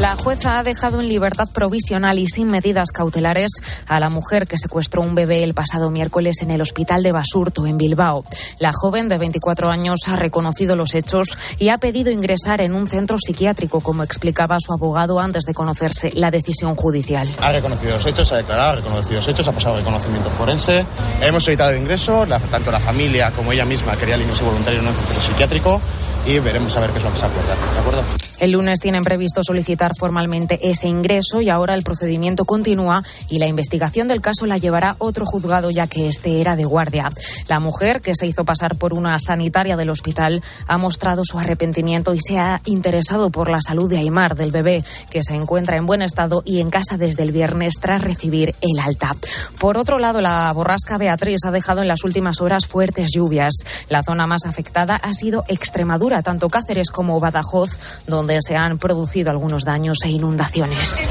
La jueza ha dejado en libertad provisional y sin medidas cautelares a la mujer que secuestró un bebé el pasado miércoles en el hospital de Basurto, en Bilbao. La joven de 24 años ha reconocido los hechos y ha pedido ingresar en un centro psiquiátrico, como explicaba su abogado antes de conocerse la decisión judicial. Ha reconocido los hechos, ha declarado, ha reconocido los hechos, ha pasado reconocimiento forense. Hemos solicitado ingreso, tanto la familia como ella misma quería el ingreso voluntario en un centro psiquiátrico y veremos a ver qué es lo que se acuerda. ¿De acuerdo? El lunes tienen previsto solicitar formalmente ese ingreso y ahora el procedimiento continúa y la investigación del caso la llevará otro juzgado ya que este era de guardia. La mujer, que se hizo pasar por una sanitaria del hospital, ha mostrado su arrepentimiento y se ha interesado por la salud de Aymar, del bebé, que se encuentra en buen estado y en casa desde el viernes tras recibir el alta. Por otro lado, la borrasca Beatriz ha dejado en las últimas horas fuertes lluvias. La zona más afectada ha sido Extremadura, tanto Cáceres como Badajoz, donde se han producido algunos daños e inundaciones.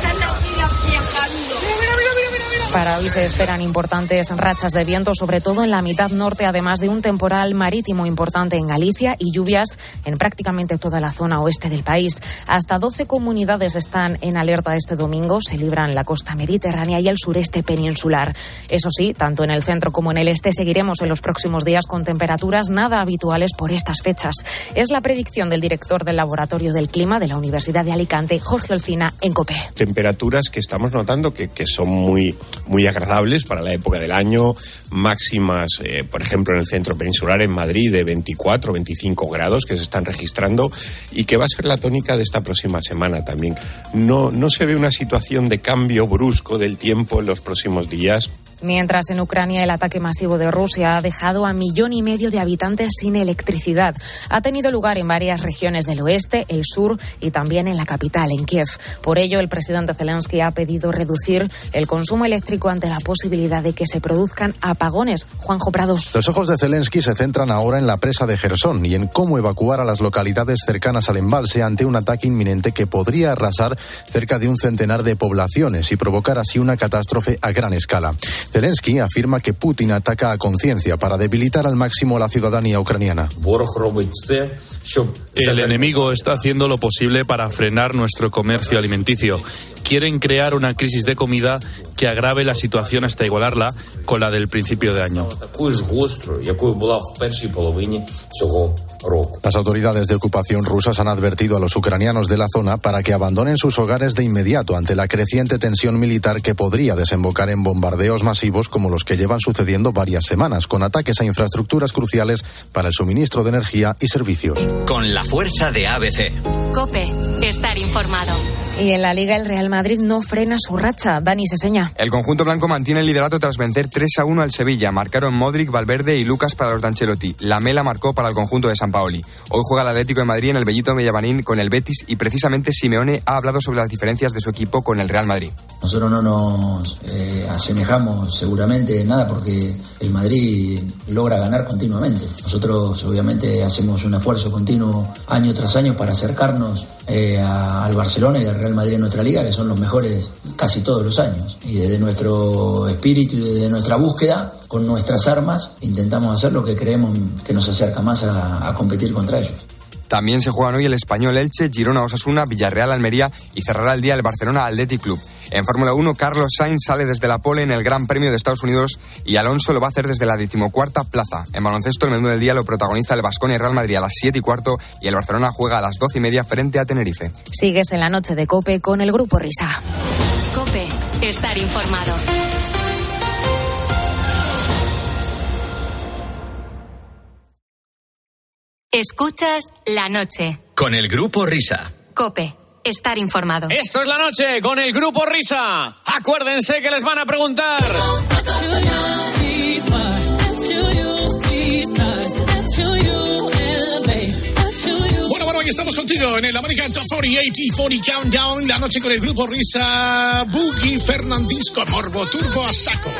Para hoy se esperan importantes rachas de viento, sobre todo en la mitad norte, además de un temporal marítimo importante en Galicia y lluvias en prácticamente toda la zona oeste del país. Hasta 12 comunidades están en alerta este domingo. Se libran la costa mediterránea y el sureste peninsular. Eso sí, tanto en el centro como en el este seguiremos en los próximos días con temperaturas nada habituales por estas fechas. Es la predicción del director del Laboratorio del Clima de la Universidad de Alicante, Jorge Olcina, en COPE. Temperaturas que estamos notando que, que son muy muy agradables para la época del año, máximas, eh, por ejemplo, en el centro peninsular, en Madrid, de 24, 25 grados que se están registrando y que va a ser la tónica de esta próxima semana también. No, no se ve una situación de cambio brusco del tiempo en los próximos días. Mientras en Ucrania el ataque masivo de Rusia ha dejado a millón y medio de habitantes sin electricidad. Ha tenido lugar en varias regiones del oeste, el sur y también en la capital, en Kiev. Por ello, el presidente Zelensky ha pedido reducir el consumo eléctrico ante la posibilidad de que se produzcan apagones. Juanjo Prados. Los ojos de Zelensky se centran ahora en la presa de Gerson y en cómo evacuar a las localidades cercanas al embalse ante un ataque inminente que podría arrasar cerca de un centenar de poblaciones y provocar así una catástrofe a gran escala. Zelensky afirma que Putin ataca a conciencia para debilitar al máximo la ciudadanía ucraniana. El enemigo está haciendo lo posible para frenar nuestro comercio alimenticio. Quieren crear una crisis de comida que agrave la situación hasta igualarla con la del principio de año. Las autoridades de ocupación rusas han advertido a los ucranianos de la zona para que abandonen sus hogares de inmediato ante la creciente tensión militar que podría desembocar en bombardeos masivos como los que llevan sucediendo varias semanas, con ataques a infraestructuras cruciales para el suministro de energía y servicios. Con la fuerza de ABC. Cope, estar informado. Y en la Liga el Real Madrid no frena su racha. Dani Seseña. El conjunto blanco mantiene el liderato tras vencer 3 a 1 al Sevilla. Marcaron Modric, Valverde y Lucas para los Danchelotti. La Mela marcó para el conjunto de San Paoli. Hoy juega el Atlético de Madrid en el Bellito Mellabanín con el Betis y precisamente Simeone ha hablado sobre las diferencias de su equipo con el Real Madrid. Nosotros no nos eh, asemejamos seguramente en nada porque el Madrid logra ganar continuamente. Nosotros obviamente hacemos un esfuerzo continuo año tras año para acercarnos eh, a, al Barcelona y al Real Madrid en nuestra liga, que son los mejores casi todos los años. Y desde nuestro espíritu y desde nuestra búsqueda, con nuestras armas, intentamos hacer lo que creemos que nos acerca más a competir contra ellos. También se juegan hoy el Español Elche, Girona Osasuna, Villarreal Almería y cerrará el día el Barcelona Athletic Club. En Fórmula 1, Carlos Sainz sale desde la pole en el Gran Premio de Estados Unidos y Alonso lo va a hacer desde la decimocuarta plaza. En baloncesto, el menú del día lo protagoniza el Vasconia y Real Madrid a las 7 y cuarto y el Barcelona juega a las 12 y media frente a Tenerife. Sigues en la noche de Cope con el Grupo Risa. Cope, estar informado. Escuchas la noche. Con el Grupo Risa. Cope, estar informado. Esto es la noche con el Grupo Risa. Acuérdense que les van a preguntar. Bueno, bueno, hoy estamos contigo en el American Top 48 y 40 Countdown. La noche con el Grupo Risa. Boogie Fernandisco, Morbo Turbo a saco.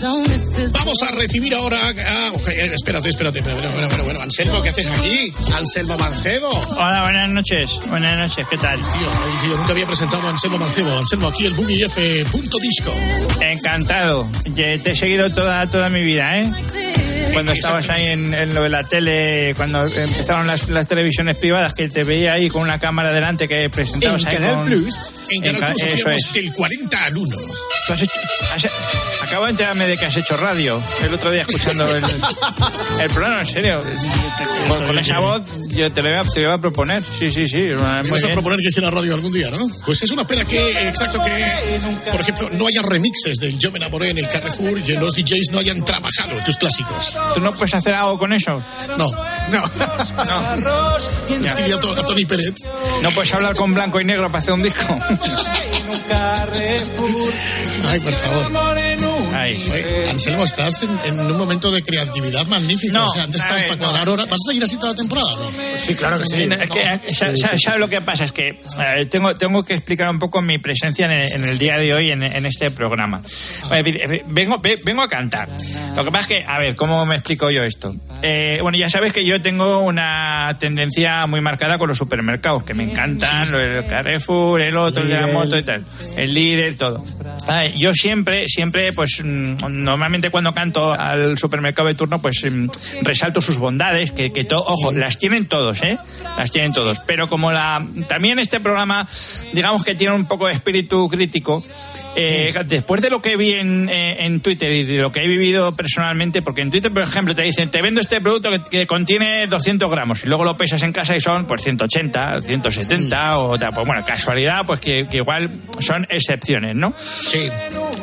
Vamos Vamos a recibir ahora. Ah, ok, espérate, espérate. Bueno, bueno, bueno, bueno. Anselmo, ¿qué haces aquí? Anselmo Mancedo. Hola, buenas noches. Buenas noches, ¿qué tal? Tío, tío, nunca había presentado a Anselmo Mancebo. Anselmo, aquí el Boogie F. Punto disco. Encantado. Te he seguido toda, toda mi vida, ¿eh? Cuando estabas ahí en, en lo de la tele, cuando empezaron las, las televisiones privadas, que te veía ahí con una cámara delante que presentabas En ahí Canal con- Plus. En Canal Ca- Plus Eso es. del 40 al 1. Tú has hecho- has- acabo de enterarme de que has hecho radio el otro día escuchando el, el programa, en serio. Con, con esa voz yo te lo, iba, te lo iba a proponer. Sí, sí, sí. Muy vas a bien. proponer que hiciera radio algún día, ¿no? Pues es una pena que, exacto, que, por ejemplo, no haya remixes del Yo me enamoré en el Carrefour y los DJs no hayan trabajado tus clásicos. ¿Tú no puedes hacer algo con eso? No, no. Ya. Y a, To- a Tony Peret. No puedes hablar con blanco y negro para hacer un disco. Ay, por favor. Oye, Anselmo, estás en, en un momento de creatividad magnífico. No, o sea, antes a estabas ver, para cuadrar no. ahora. ¿Vas a seguir así toda la temporada? No? Sí, claro que sí. Es que, ¿Sabes lo que pasa? Es que eh, tengo, tengo que explicar un poco mi presencia en el, en el día de hoy en, en este programa. Ah. Eh, Vengo, ve- vengo a cantar. Lo que pasa es que, a ver, ¿cómo me explico yo esto? Eh, bueno, ya sabes que yo tengo una tendencia muy marcada con los supermercados, que me encantan, del Carrefour, el otro, el de la moto y tal, el líder, todo. A ver, yo siempre, siempre, pues mm, normalmente cuando canto al supermercado de turno, pues mm, resalto sus bondades, que, que to- ojo, las tienen todos, ¿eh? Las tienen todos. Pero como la también este programa, digamos que tiene un poco de espíritu crítico, eh, después de lo que vi en, eh, en Twitter y de lo que he vivido personalmente, porque en Twitter, por ejemplo, te dicen, te vendo este producto que, que contiene 200 gramos y luego lo pesas en casa y son pues 180, 170 o tal. Pues bueno, casualidad, pues que, que igual son excepciones, ¿no? Sí.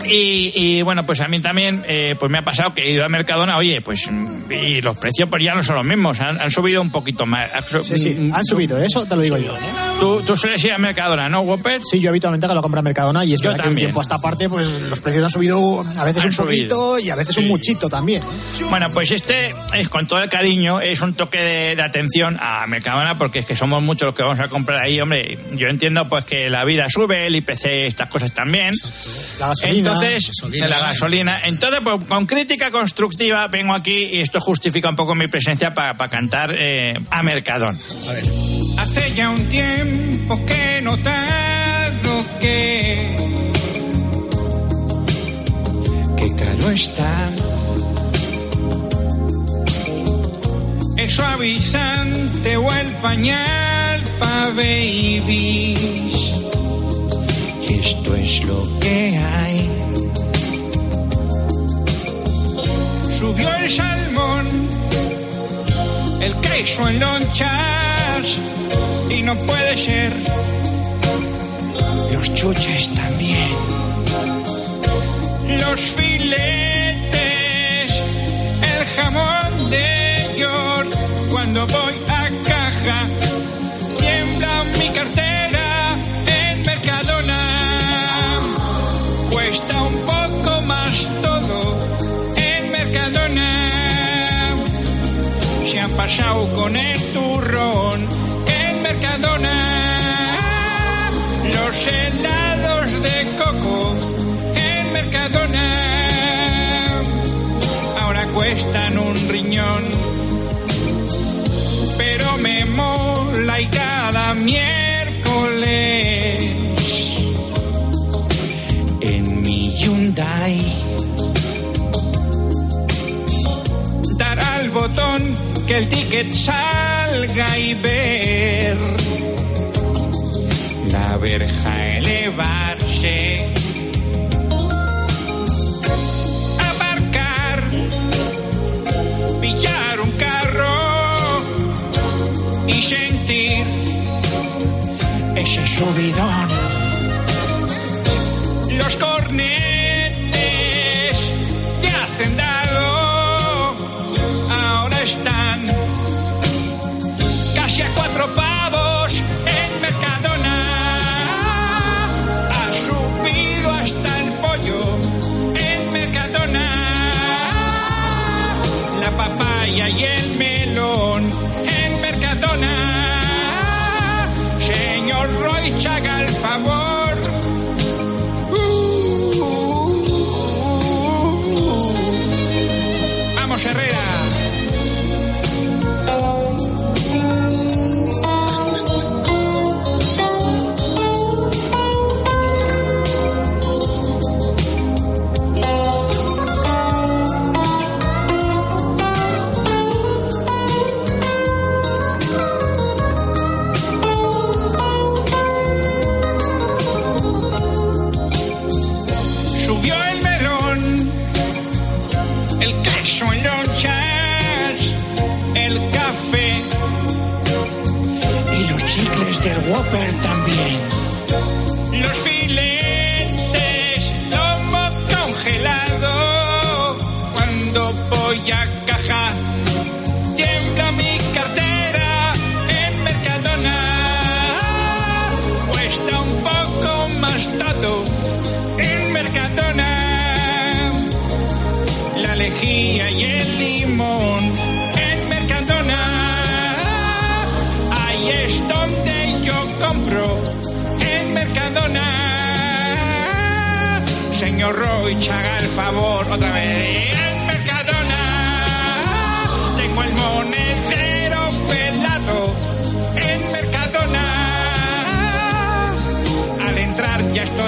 Y, y, bueno, pues a mí también eh, pues me ha pasado que he ido a Mercadona, oye, pues mm, y los precios pues ya no son los mismos, han, han subido un poquito más. Sí, sí, han subido, eso te lo digo yo. ¿eh? Tú, tú sueles ir a Mercadona, ¿no, Whopper? Sí, yo habitualmente que lo compro en Mercadona y es Yo verdad que también. tiempo a esta parte pues los precios han subido a veces Han un poquito subido. y a veces un muchito también. ¿eh? Bueno, pues este es con todo el cariño, es un toque de, de atención a Mercadona porque es que somos muchos los que vamos a comprar ahí. Hombre, yo entiendo pues que la vida sube, el IPC, estas cosas también. La gasolina. Entonces, gasolina. la gasolina. Entonces, pues con crítica constructiva vengo aquí y esto justifica un poco mi presencia para cantar eh, a Mercadona. A ver. Hace ya un tiempo que he notado pañal pa' babies. Esto es lo que hay. Subió el salmón, el queso en lonchas y no puede ser. Los chuches también. Los filetes, el jamón de pasado con el turrón en Mercadona. Los helados de coco en Mercadona. Ahora cuestan un riñón. Pero me mola y cada miércoles que el ticket salga y ver la verja elevarse. Aparcar pillar un carro y sentir ese subidón. Los cornetes de hacendado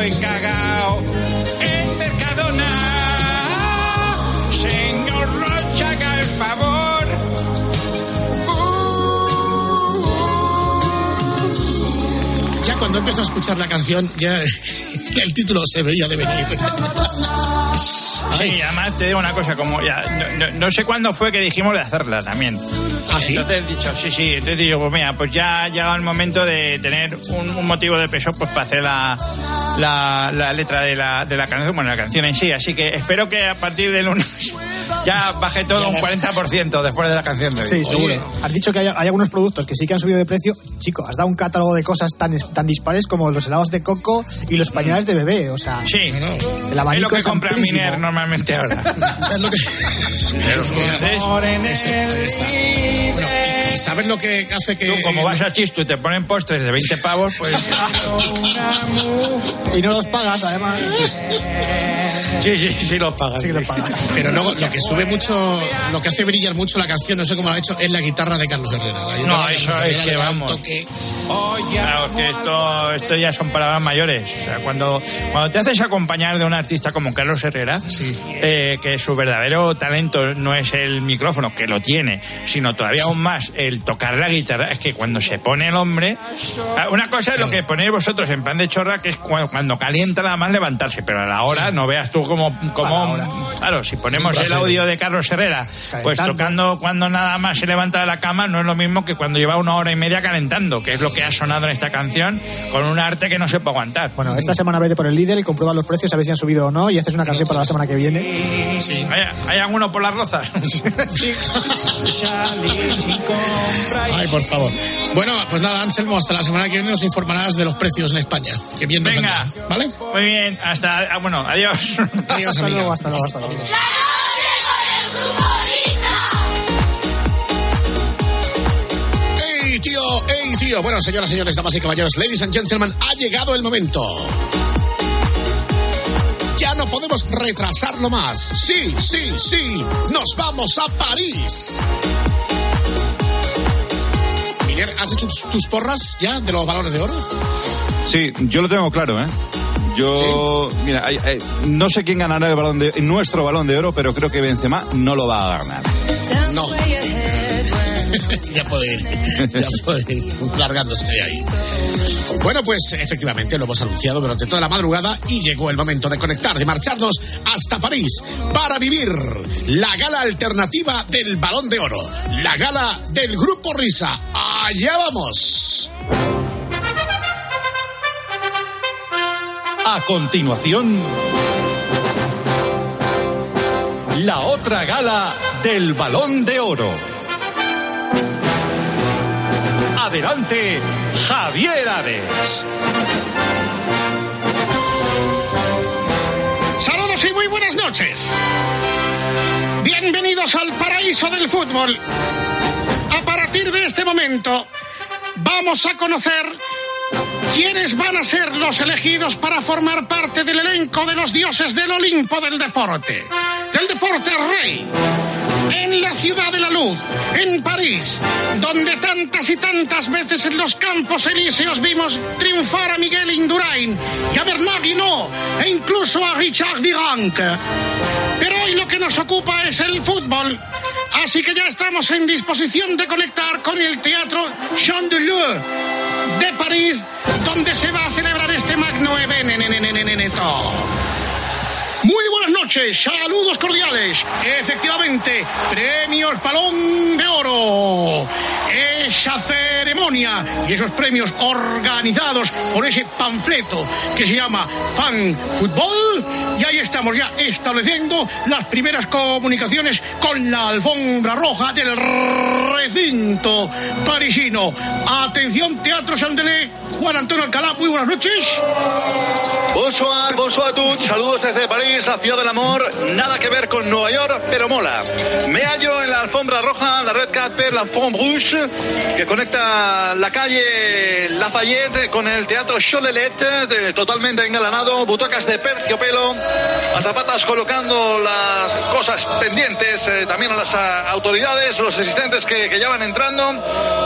estoy cagao. En Mercadona, señor Roy, haga el favor. Ya cuando empezó a escuchar la canción, ya el título se veía de venir. Sí, además te digo una cosa, como ya, no, no- no sé cuándo fue que dijimos de hacerla también. ¿Ah, sí? Entonces he dicho, sí, sí, entonces digo, pues mira, pues ya ha llegado el momento de tener un, un motivo de peso pues para hacer la, la, la letra de la, de la canción, bueno, la canción en sí, así que espero que a partir del lunes ya baje todo un 40% después de la canción de hoy. Sí, seguro. Has dicho que hay, hay algunos productos que sí que han subido de precio. Chico, has dado un catálogo de cosas tan, tan dispares como los helados de coco y los pañales de bebé. O sea, Sí, el es lo que es compra amplísimo. Miner normalmente ahora. Es lo que... Entonces, Ese, ahí está. Bueno, ¿y, y sabes lo que hace que... tú como vas a Chistu y te ponen postres de 20 pavos, pues... Y no los pagas, además. Sí, sí, sí los pagas. Sí los pagas. Pero luego lo que sube mucho, lo que hace brillar mucho la canción, no sé cómo lo ha hecho, es la guitarra de Carlos Herrera. No, eso Carlos es Herrera que vamos. toque. Claro, que esto, esto ya son palabras mayores. O sea, cuando, cuando te haces acompañar de un artista como Carlos Herrera, eh, que su verdadero talento no es el micrófono, que lo tiene, sino todavía aún más el tocar la guitarra, es que cuando se pone el hombre. ah, Una cosa es lo que ponéis vosotros en plan de chorra, que es cu- cuando calienta nada más levantarse, pero a la hora no veas tú como. como claro, si ponemos el audio de Carlos Herrera, pues tocando cuando nada más se levanta de la cama, no es lo mismo que cuando lleva una hora y media calentando, que es lo que ha sonado en esta canción, con un arte que no se puede aguantar. Bueno, esta semana vete por el líder y comprueba los precios a ver si han subido o no y haces una canción para la semana que viene. Sí. ¿Hay, hay alguno por las rozas? Ay, por favor. Bueno, pues nada, Anselmo, hasta la semana que viene nos informarás de los precios en España. Que bien nos Venga. vendrá, ¿Vale? Muy bien, hasta. ah, bueno, adiós. Adiós, Hasta amiga. luego, hasta luego, hasta luego. ¡Ey, tío! ¡Ey, tío! Bueno, señoras, señores, damas y caballeros, ladies and gentlemen, ha llegado el momento. Podemos retrasarlo más. Sí, sí, sí. Nos vamos a París. Miguel, ¿has hecho tus, porras ya de los balones de oro? Sí, yo lo tengo claro, ¿eh? Yo, mira, hay- hay- no sé quién ganará el balón de, nuestro balón de oro, pero creo que Benzema no lo va a ganar. No. ya puede ir, ya puede ir largándose de ahí. Bueno, pues efectivamente lo hemos anunciado durante toda la madrugada y llegó el momento de conectar, de marcharnos hasta París para vivir la gala alternativa del Balón de Oro, la gala del Grupo Risa. Allá vamos. A continuación, la otra gala del Balón de Oro. Adelante, Javier Ares. Saludos y muy buenas noches. Bienvenidos al paraíso del fútbol. A partir de este momento vamos a conocer quiénes van a ser los elegidos para formar parte del elenco de los dioses del Olimpo del deporte. Del deporte rey. En la ciudad de la luz, en París, donde tantas y tantas veces en los campos elíseos vimos triunfar a Miguel Indurain y a Bernard Hinault e incluso a Richard Virenque. Pero hoy lo que nos ocupa es el fútbol. Así que ya estamos en disposición de conectar con el Teatro Chandeleur de París, donde se va a celebrar este magno evento. Saludos cordiales. Efectivamente, premios Balón de Oro. Esa ceremonia y esos premios organizados por ese panfleto que se llama Fan Fútbol. Y ahí estamos ya estableciendo las primeras comunicaciones con la alfombra roja del recinto parisino. Atención, Teatro Chandelé. Juan Antonio Alcalá, muy buenas noches. Bonsoir, bonsoir a todos. Saludos desde. París, la ciudad del amor, nada que ver con Nueva York, pero mola. Me hallo en la alfombra roja, la red carpet, la Alfombra Rouge, que conecta la calle Lafayette con el teatro Cholelet, totalmente engalanado, butacas de terciopelo, azafatas colocando las cosas pendientes, eh, también a las autoridades, los asistentes que, ya van entrando,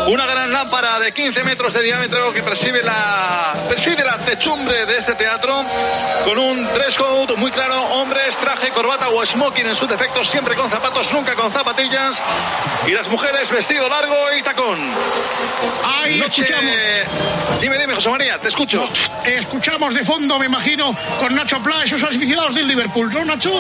una gran lámpara de 15 metros de diámetro que preside la, preside la techumbre de este teatro, con un dress code muy claro, hombres, traje, corbata o smoking en sus defectos, siempre con zapatos, nunca con zapatillas, y las mujeres vestido largo y tacón. Ahí Noche- escuchamos. Dime, dime, José María, te escucho. Escuchamos de fondo, me imagino, con Nacho Pla, esos aficionados del Liverpool, ¿no, Nacho?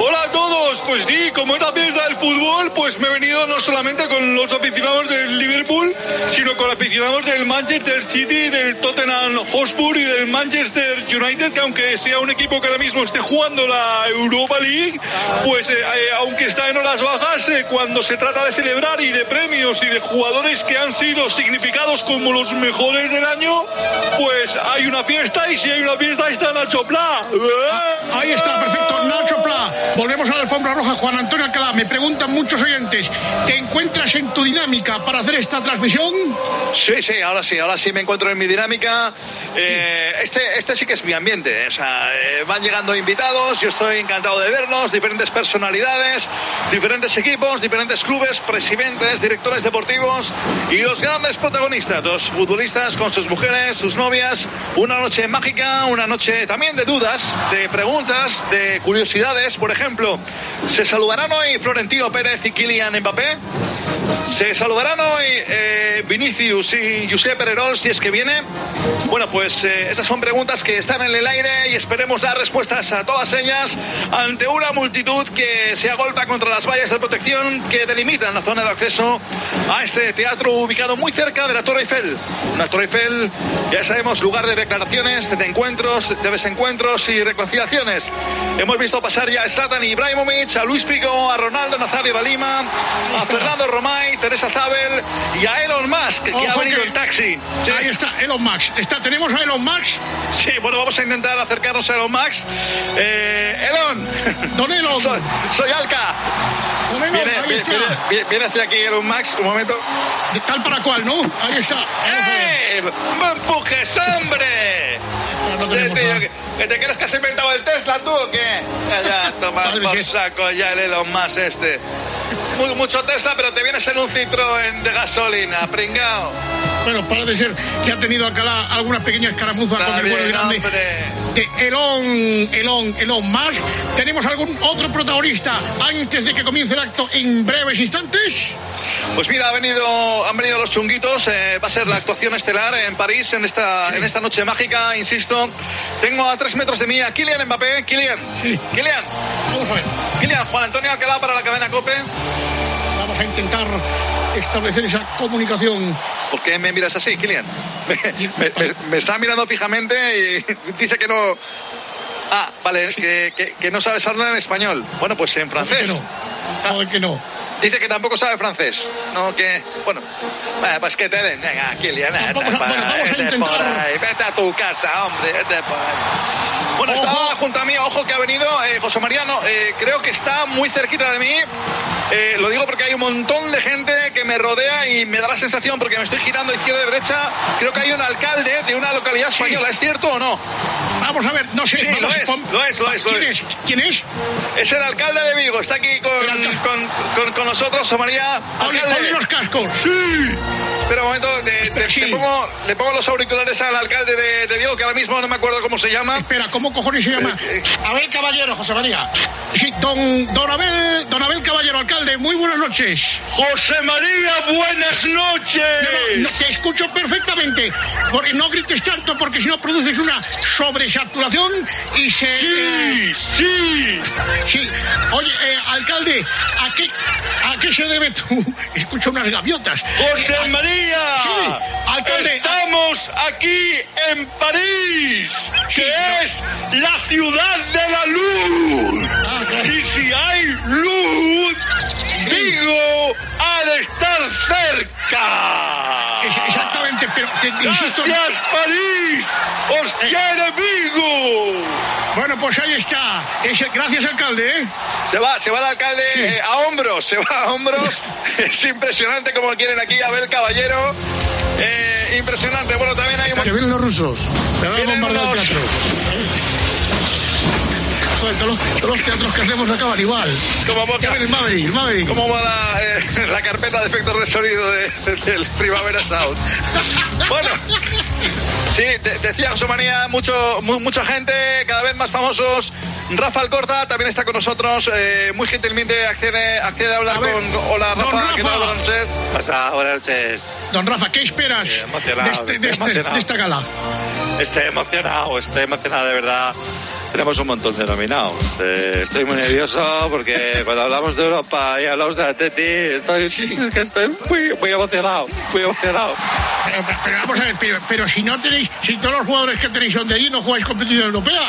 Hola a todos, pues sí, como es la fiesta del fútbol, pues me he venido no solamente con los aficionados del Liverpool, sino con aficionados del Manchester City, del Tottenham Hotspur y del Manchester United, que aunque sea un equipo que ahora mismo esté jugando la Europa League, pues eh, eh, aunque está en horas bajas, eh, cuando se trata de celebrar y de premios y de jugadores que han sido significados como los mejores del año, pues hay una fiesta y si hay una fiesta está Nacho Pla. Ahí está, perfecto. Nacho Pla. Volvemos a la alfombra roja. Juan Antonio Alcalá. Me preguntan muchos oyentes. ¿Te encuentras en tu dinámica para hacer esta transmisión? Sí, sí, ahora sí, ahora sí me encuentro en mi dinámica. Eh, este, este sí que es mi ambiente. Eh, van llegando invitados, yo estoy encantado de verlos, diferentes personalidades, diferentes equipos, diferentes clubes, presidentes, directores deportivos y los grandes protagonistas, los futbolistas con sus mujeres, sus novias. Una noche mágica, una noche también de dudas, de preguntas, de curiosidades. Por ejemplo, ¿se saludarán hoy Florentino Pérez y Kylian Mbappé? Se saludarán hoy eh, Vinicius y Josep Pererol si es que viene. Bueno, pues eh, esas son preguntas que están en el aire y esperemos dar respuestas a todas ellas ante una multitud que se agolpa contra las vallas de protección que delimitan la zona de acceso a este teatro ubicado muy cerca de la Torre Eiffel. Una Torre Eiffel, ya sabemos, lugar de declaraciones, de encuentros, de desencuentros y reconciliaciones. Hemos visto pasar ya a Zlatan Ibrahimovic, a Luis Pico, a Ronaldo Nazario de Lima, a Fernando Romay, Teresa Zabel y a Elon Musk, que ha venido que- en taxi. Sí. Ahí está, Elon Musk. Está, ¿Tenemos a Elon Musk? Sí, bueno, vamos a intentar acercarnos a Elon Musk. Eh, Elon. Don Elon. Soy, soy Alca. Don Elon, Viene, ahí viene- está. viene- viene- viene hacia aquí Elon Musk, un momento. De tal para cual, ¿no? Ahí está. ¡Eh! ¡Me empujes, hombre! Sí, tío, que, que te crees que has inventado el Tesla tú o qué? Ya, ya, toma por saco ya el Elon Musk este. Muy- mucho Tesla, pero te vienes en un Citroën de gasolina, pringao. Bueno, parece ser que ha tenido Alcalá alguna pequeña escaramuza Está con el vuelo grande hombre. de Elon, Elon, Elon Musk. ¿Tenemos algún otro protagonista antes de que comience el acto en breves instantes? Pues mira, ha venido, han venido los chunguitos. eh, va a ser la actuación estelar en París en esta, en esta noche mágica, insisto. Tengo a tres metros de mí a Kylian Mbappé. Kylian. Kylian. A ver. Kylian, Juan Antonio Alcalá para la cadena COPE. Vamos a intentar establecer esa comunicación. ¿Por qué me miras así, Kylian? Me, me- me- me está mirando fijamente y dice que no... Ah, vale, que, que- que no sabes hablar en español. Bueno, pues en francés. que no. Joder, que no. Dice que tampoco sabe francés. No, que... Bueno, pues que te den... Venga, bueno, vamos a ahí, vete intentar- por ahí, vete a tu casa, hombre, vete por ahí. Bueno, Ojo. está junto a mí, ojo que ha venido eh, José Mariano. eh, creo que está muy cerquita de mí. Eh, lo digo porque hay un montón de gente que me rodea y me da la sensación, porque me estoy girando de izquierda y derecha, creo que hay un alcalde de una localidad española. ¿Es cierto o no? Vamos a ver, no sé. Sí, lo es, lo es, lo es, lo ¿Quién es. es? ¿Quién es? Es el alcalde de Vigo, está aquí con, con, con- con nosotros, José María. Alcalde. los cascos. Sí. Espera un momento, te, te- Sí. te pongo, le pongo los auriculares al alcalde de, de Vigo, que ahora mismo no me acuerdo cómo se llama. Espera, ¿cómo cojones se llama? Eh, Abel Caballero, José María. Sí, don, don, Abel, don Abel Caballero, alcalde, muy buenas noches. José María, buenas noches. No, no, te escucho perfectamente. Porque no grites tanto porque si no produces una sobresaturación y se... eh, sí. sí. Oye, eh, alcalde, ¿a qué, ¿a qué se debe tu...? Escucho unas gaviotas. José Eh, María, Sí, alcalde. estamos aquí en París, que es la ciudad de la luz. Ah, claro. Y si hay luz, Vigo ha de estar cerca. Pero te, insisto... Gracias, París. Os quiere Vigo. Bueno, pues ahí está. Ese- gracias, alcalde, ¿eh? Se va, se va el alcalde eh, a hombros, se va a hombros. es impresionante como quieren aquí a ver caballero. Eh, impresionante. Bueno, también hay un Que vienen los rusos. Te van a bombardear el teatro. Joder, todos, los, todos los teatros que hacemos acaban igual. Ya ven el Maverick, Maverick. ¿Cómo va la, eh, la carpeta de efectos de sonido de- del Primavera Sound? Bueno, sí, de- decía José María, mucho, mu- mucha gente, cada vez más famosos. Rafa Alcorta también está con nosotros, eh, muy gentilmente accede, accede a hablar A ver, con... Hola Rafa, ¿qué tal? Buenas noches. Pasa, buenas noches. Don Rafa, ¿qué esperas Sí, de, emocionado, este- de este- emocionado. de esta gala? Estoy emocionado, estoy emocionado de verdad. Tenemos un montón de nominados. Eh, estoy muy nervioso porque cuando hablamos de Europa y hablamos de Atleti, estoy, es que estoy muy, emocionado, muy emocionado. Pero, vamos a ver, pero, pero si no tenéis, si todos los jugadores que tenéis son de allí, no jugáis competición europea.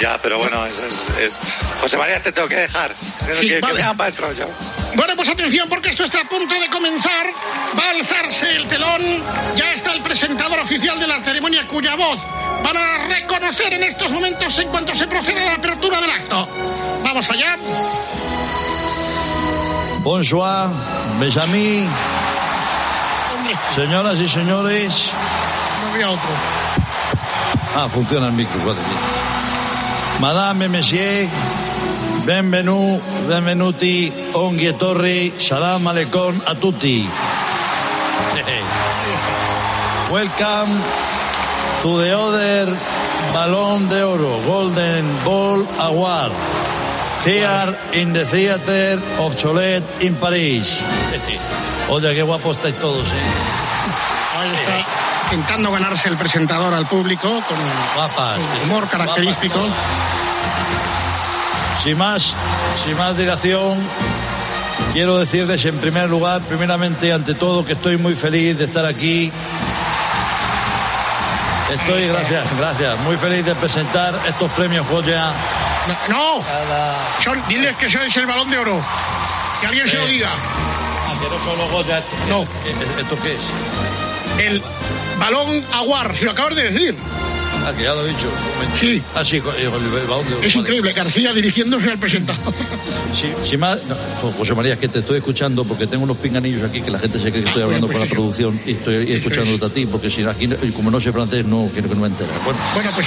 Ya, pero bueno, es, es- es- José María, te tengo que dejar. Sí, que, que vale. me haga para el rollo. Bueno, pues atención porque esto está a punto de comenzar. Va a alzarse el telón. Ya está el presentador oficial de la ceremonia cuya voz van a reconocer en estos momentos en cuanto se proceda a la apertura del acto. Vamos allá. Bonsoir, mes amis, señoras y señores. no había otro. Ah, funciona el micro, vale, bien. Madame, Monsieur, benvenu, benvenuti, ongie torri, salam aleikum a tutti. Welcome to the other Balón de Oro, Golden Ball Award. Here in the Theater of Cholet in Paris. Oye, qué guapos estáis todos, ¿eh? Está intentando ganarse el presentador al público con Guapas. un humor característico. Sin más, sin más dilación, quiero decirles en primer lugar, primeramente, ante todo, que estoy muy feliz de estar aquí. Estoy, gracias, gracias, muy feliz de presentar estos premios Goya. No, no. Son, diles que sois el balón de oro. Que alguien se lo Eh. diga. Ah, que no solo Goya. No. ¿Esto qué es? El balón aguar, si lo acabas de decir. Ah, que ya lo he dicho. Sí. Ah, sí, con- el balón de oro, Es increíble, García dirigiéndose al presentador. Sí, sin más, no, Jo- José María, es que te estoy escuchando porque tengo unos pinganillos aquí que la gente se cree que estoy Ah, hablando con la pues producción y estoy escuchándote a ti porque si aquí, como no sé francés, no quiero que no me entere. Bueno, Bueno, pues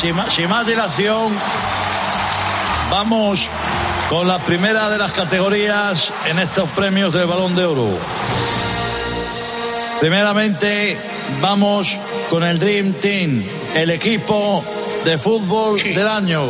sin más, sin más dilación, vamos con la primera de las categorías en estos premios del Balón de Oro. Primeramente, vamos con el Dream Team, el equipo de fútbol del año.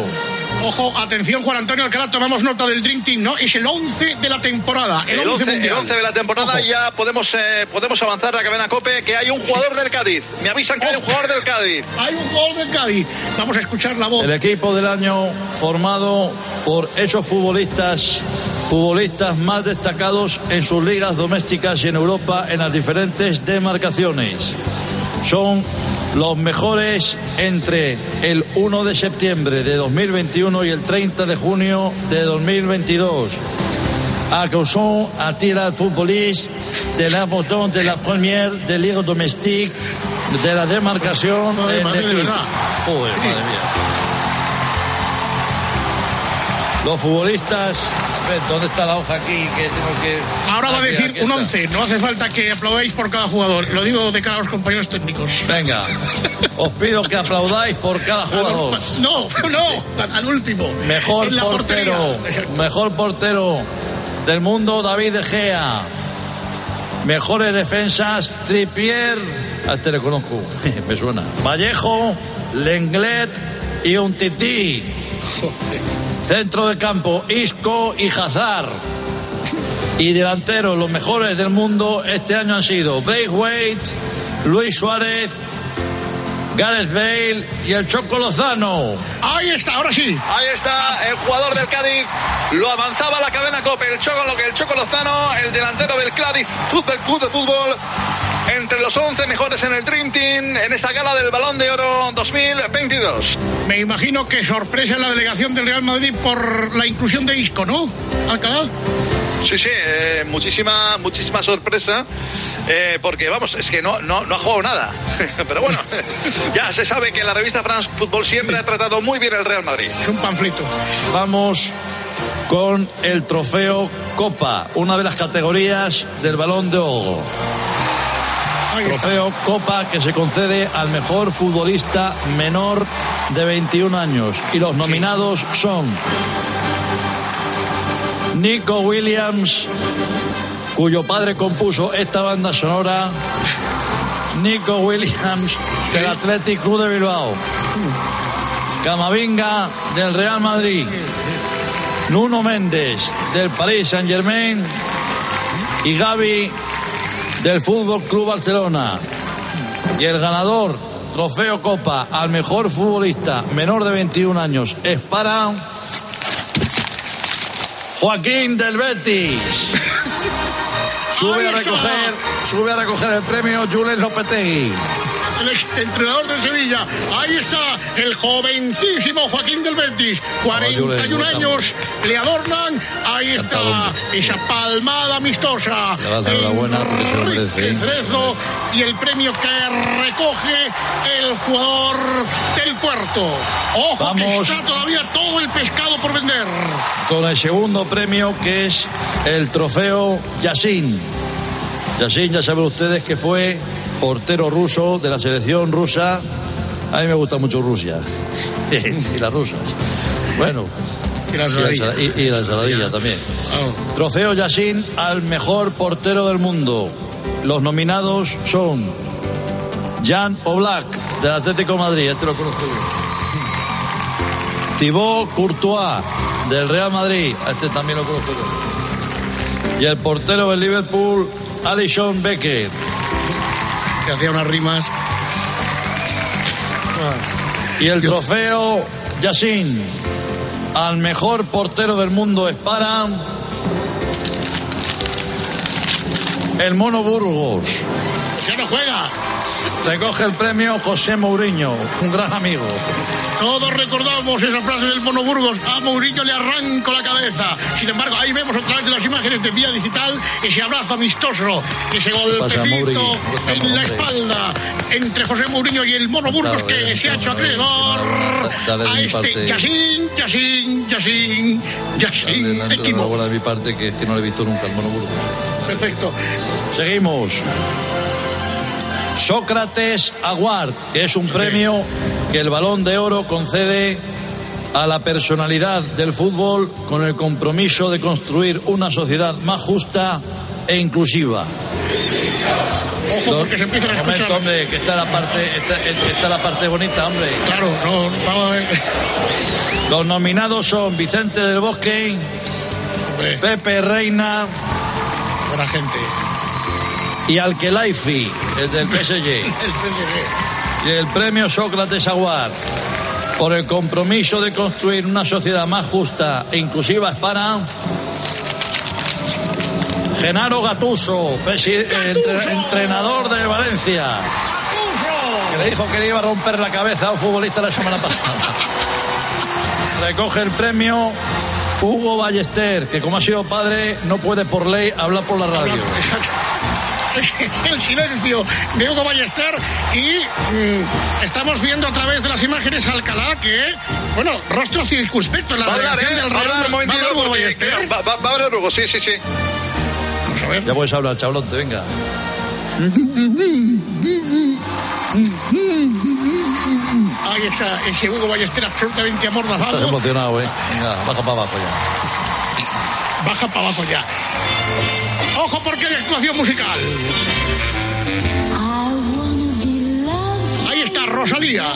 Ojo, atención, Juan Antonio Alcalá, tomamos nota del Dream Team, ¿no? Es el 11 de la temporada, el, El 11 11, el mundial. 11 de la temporada Ojo. ya podemos, eh, podemos avanzar a cadena COPE que hay un jugador del Cádiz. Me avisan que hay un jugador del Cádiz. Hay un gol del Cádiz. Vamos a escuchar la voz. El equipo del año formado por esos futbolistas, futbolistas más destacados en sus ligas domésticas y en Europa en las diferentes demarcaciones. Son los mejores entre el 1 de septiembre de 2021 y el 30 de junio de 2022. À caution à footballiste de l'importance de la première de ligue domestique de la madre de. Joder, madre mía. Los futbolistas, ¿dónde está la hoja aquí que tengo que Ahora va a decir un está. 11. No hace falta que aplaudáis por cada jugador. Lo digo de cara a los compañeros técnicos. Venga, os pido que aplaudáis por cada jugador. No, no, al último. Mejor portero, portería. mejor portero del mundo, David De Gea. Mejores defensas, Trippier, a este le conozco, me suena. Vallejo, Lenglet y un tití. Centro de campo, Isco y Hazard. Y delanteros, los mejores del mundo este año han sido Braithwaite, Luis Suárez, Gareth Bale y el Choco Lozano. Ahí está, ahora sí. Ahí está el jugador del Cádiz. Lo avanzaba la cadena COPE. El Choco, lo que el Choco Lozano, el delantero del Cádiz Fútbol Club de Fútbol. Entre los 11 mejores en el Dream Team en esta gala del Balón de Oro 2022. Me imagino que sorpresa en la delegación del Real Madrid por la inclusión de Isco, ¿no? Alcalá. Sí, sí, eh, muchísima, muchísima sorpresa. eh, porque vamos, es que no, no, no ha jugado nada. Pero bueno, ya se sabe que la revista France Football siempre ha tratado muy bien el Real Madrid. Es un panfleto. Vamos con el trofeo Copa, una de las categorías del balón de oro. Trofeo Copa que se concede al mejor futbolista menor de 21 años. Y los nominados son Nico Williams, cuyo padre compuso esta banda sonora. Nico Williams del Athletic Club de Bilbao. Camavinga del Real Madrid. Nuno Méndez del Paris Saint Germain. Y Gaby del Fútbol Club Barcelona. Y el ganador, trofeo Copa al mejor futbolista menor de 21 años, es para Joaquín del Betis. Sube a recoger, sube a recoger el premio Julen Lopetegui. El ex entrenador de Sevilla. Ahí está el jovencísimo Joaquín del Betis. 41 años le adornan. Ahí está esa palmada amistosa. Merece. ¿eh? Y el premio que recoge el jugador del puerto. Ojo Vamos. que está todavía todo el pescado por vender. con el segundo premio que es el trofeo Yasin. Yasin, ya saben ustedes que fue portero ruso de la selección rusa. A mí me gusta mucho Rusia y las rusas. Bueno. Y la ensaladilla. y- y la ensaladilla también. Trofeo Yasin al mejor portero del mundo. Los nominados son Jan Oblak del Atlético de Madrid, este lo conozco yo. Thibaut Courtois del Real Madrid, este también lo conozco yo. Y el portero del Liverpool, Alison Becker. Que hacía unas rimas. Y el trofeo Yassin al mejor portero del mundo es para el Mono Burgos. Ya no juega. Recoge el premio José Mourinho, un gran amigo. Todos recordamos esa frase del Mono Burgos. A Mourinho le arranco la cabeza. Sin embargo, ahí vemos a través de las imágenes de vía digital ese abrazo amistoso, ese golpecito en la espalda entre José Mourinho y el Mono Burgos Claro, que eh, se ha hecho acreedor a este. Yacín, Yacín, Yacín, Yacín. Equipo. de mi parte, que, no lo he visto nunca el Mono Burgos. Perfecto. Seguimos. Sócrates Award, que es un premio que el Balón de Oro concede a la personalidad del fútbol con el compromiso de construir una sociedad más justa e inclusiva. Ojo, porque se empiezan a Un momento, hombre, que está la parte, está, está la parte bonita, hombre. Claro, no, vamos a ver. Los nominados son Vicente del Bosque, Pepe Reina Buena gente. y Alkelaifi, el del PSG. El PSG. y el premio Sócrates Aguar por el compromiso de construir una sociedad más justa e inclusiva es para Genaro Gatuso, entre- entrenador de Valencia, que le dijo que le iba a romper la cabeza a un futbolista la semana pasada. Recoge el premio Hugo Ballester, que como ha sido padre no puede por ley hablar por la radio. el silencio de Hugo Ballester y mm, estamos viendo a través de las imágenes a Alcalá que, bueno, rostro circunspecto en la Va a hablar, ¿eh? del Va a Real hablar un Va a momentito hablar Hugo porque va, va- va a hablar Hugo, sí, sí, sí. Ya puedes hablar, chablote, venga. Ahí está ese Hugo Ballester absolutamente Estás amordazado. emocionado, ¿eh? Venga, baja para abajo ya. Baja para abajo ya. Ojo porque hay actuación musical. Ahí está Rosalía.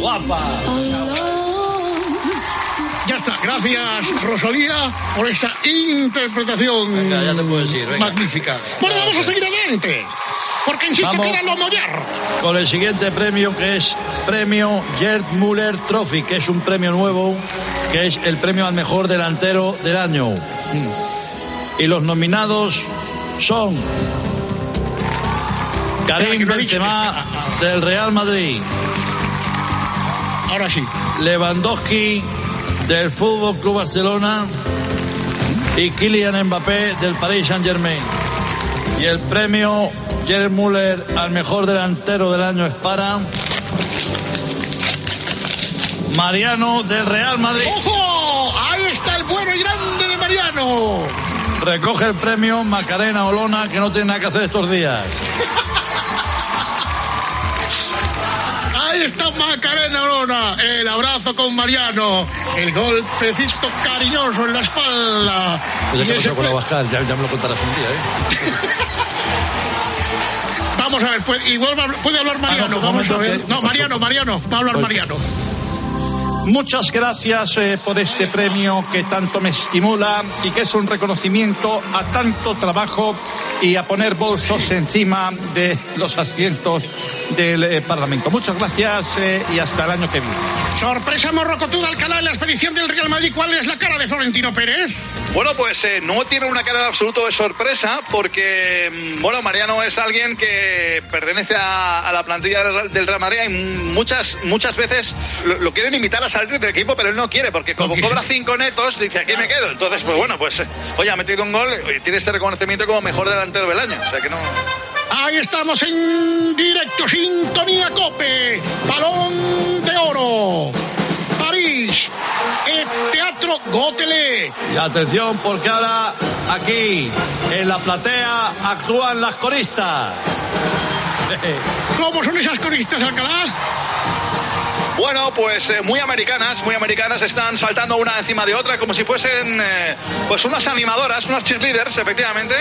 Guapa. Ya está. Gracias, Rosalía, por esta interpretación. Venga, ya te puedes ir, venga. Magnífica. Bueno, vamos a seguir adelante. Porque insisto Vamos. que era lo mollar. Con el siguiente premio que es premio Gerd Müller Trophy, que es un premio nuevo, que es el premio al mejor delantero del año. Y los nominados son Karim Benzema del Real Madrid, Ahora sí. Lewandowski del Fútbol Club Barcelona y Kylian Mbappé del Paris Saint Germain. Y el premio Jerry Müller al mejor delantero del año es para Mariano del Real Madrid. ¡Ojo! Ahí está el bueno y grande de Mariano. Recoge el premio Macarena Olona que no tiene nada que hacer estos días. Ahí está Macarena Olona. El abrazo con Mariano. El golpecito cariñoso en la espalda. Oye, ¿qué pasó con la fue- Bascal? Ya, ya me lo contarás un día, ¿eh? Vamos a ver, puede, igual va- puede hablar Mariano. Ah, no, un Vamos a ver. que- No, Mariano, Mariano. Va a hablar Mariano. Muchas gracias eh, por este premio que tanto me estimula y que es un reconocimiento a tanto trabajo y a poner bolsos encima de los asientos del eh, Parlamento. Muchas gracias eh, y hasta el año que viene. Sorpresa morrocotuda Alcalá en la expedición del Real Madrid. ¿Cuál es la cara de Florentino Pérez? Bueno, pues eh, no tiene una cara en absoluto de sorpresa porque, mm, bueno, Mariano es alguien que pertenece a, a la plantilla del Real Madrid. Y muchas, muchas veces lo, lo quieren invitar a salir del equipo, pero él no quiere porque como cobra cinco netos, dice aquí me quedo. Entonces, pues bueno, pues eh, oye, ha metido un gol y tiene este reconocimiento como mejor delantero del año. O sea que no... Ahí estamos en directo, sintonía Cope, balón de oro, París, eh, Teatro Gotele. Y atención porque ahora aquí en la platea actúan las coristas. ¿Cómo son esas coristas, Alcalá? Bueno, pues eh, muy americanas, muy americanas, están saltando una encima de otra como si fuesen eh, pues unas animadoras, unas cheerleaders, efectivamente.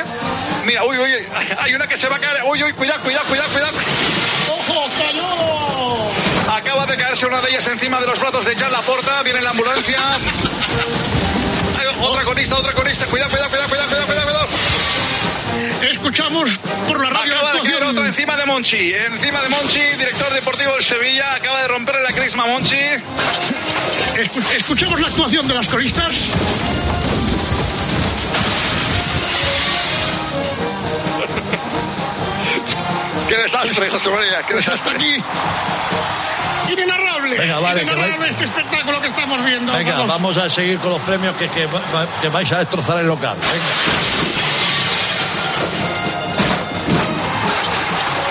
Mira, uy, uy, hay una que se va a caer, uy, uy, cuidado, cuidado, cuidado, cuidado. ¡Ojo, cayó! Acaba de caerse una de ellas encima de los brazos de Jan Laporta, viene la ambulancia. Otra corista, otra corista, cuidado, cuidado, cuidado, cuidado, cuidado, cuidado. Escuchamos por la radio Acaba de caer otra encima de Monchi, encima de Monchi, director deportivo del Sevilla, acaba de romperle la crisma Monchi. Escu- escuchemos la actuación de las coristas. Qué desastre, José María, qué desastre. Aquí. Inenarrable. Venga, vale, que Inenarrable vai- este espectáculo que estamos viendo. Venga, Vamos. vamos a seguir con los premios que, que, va- que vais a destrozar el local. Venga.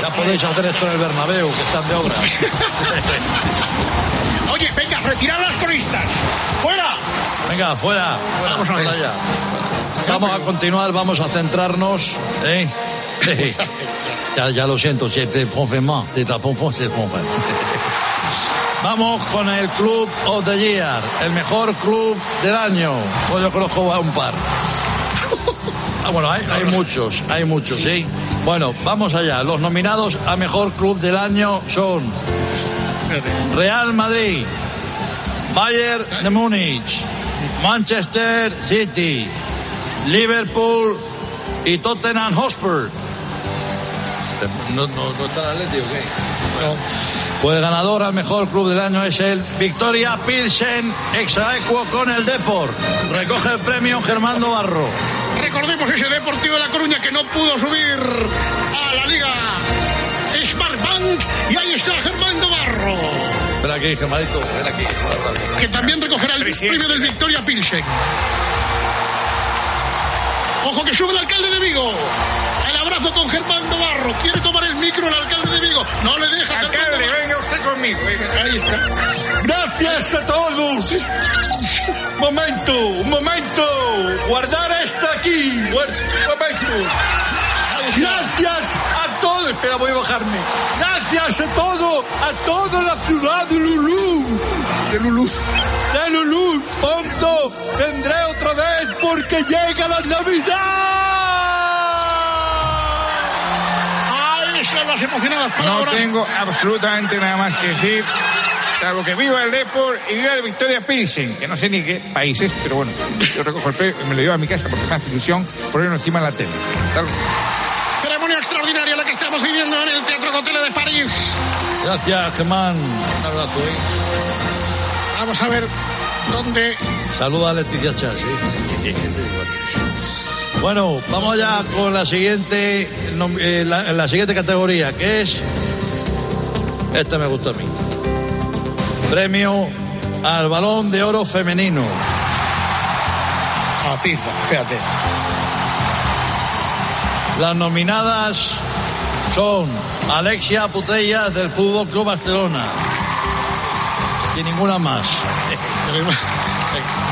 Ya podéis hacer esto en el Bernabéu, que están de obra. Oye, venga, retirar las coristas. ¡Fuera! Venga, fuera, fuera, Vamos a ya. Vamos a continuar, vamos a centrarnos. ¿eh? ya, ya lo siento, te te Vamos con el Club of the Year, el mejor club del año. Pues yo conozco a un par. Ah, bueno, hay, hay muchos, hay muchos, ¿sí? Bueno, vamos allá. Los nominados a mejor club del año son Real Madrid, Bayern de Múnich, Manchester City, Liverpool y Tottenham Hotspur. ¿No, no, no está el Atleti o qué? Pues el ganador al mejor club del año es el Victoria Pilsen, exaequo con el Deport. Recoge el premio Germando Barro. Recordemos ese Deportivo de La Coruña que no pudo subir a la Liga Smartbank. Y ahí está Germando Barro, Espera aquí, Germadito, ven aquí. que también recogerá el premio del Victoria Pilsen. Ojo que sube el alcalde de Vigo. Abrazo con Germando Barro. Quiere tomar el micro el alcalde de Vigo. No le deja. Alcalde, venga usted conmigo. Ahí está. Gracias a todos. Momento, un momento. Guardar esta aquí. Momento. Gracias a todos. Espera, voy a bajarme. Gracias a todo, a toda la ciudad de Lulú. De Lulú. De Lulú. Pronto vendré otra vez porque llega la Navidad. Las emocionadas No tengo absolutamente nada más que decir, salvo que viva el Depor y viva el Victoria Pilsen, que no sé ni qué país es, pero bueno, yo recojo el premio y me lo llevo a mi casa porque me hace ilusión ponerlo encima en la tele. Hasta luego. Ceremonia extraordinaria la que estamos viviendo en el Teatro Cotele de París. Gracias, Germán. Un abrazo. ¿eh? Vamos a ver dónde. Saluda a Leticia Chas. ¿sí? Bueno, vamos ya con la siguiente, eh, la, la siguiente categoría, que es. Esta me gusta a mí. Premio al Balón de Oro Femenino. A pizza, fíjate. Las nominadas son Alexia Putellas del Fútbol Club Barcelona. Y ninguna más.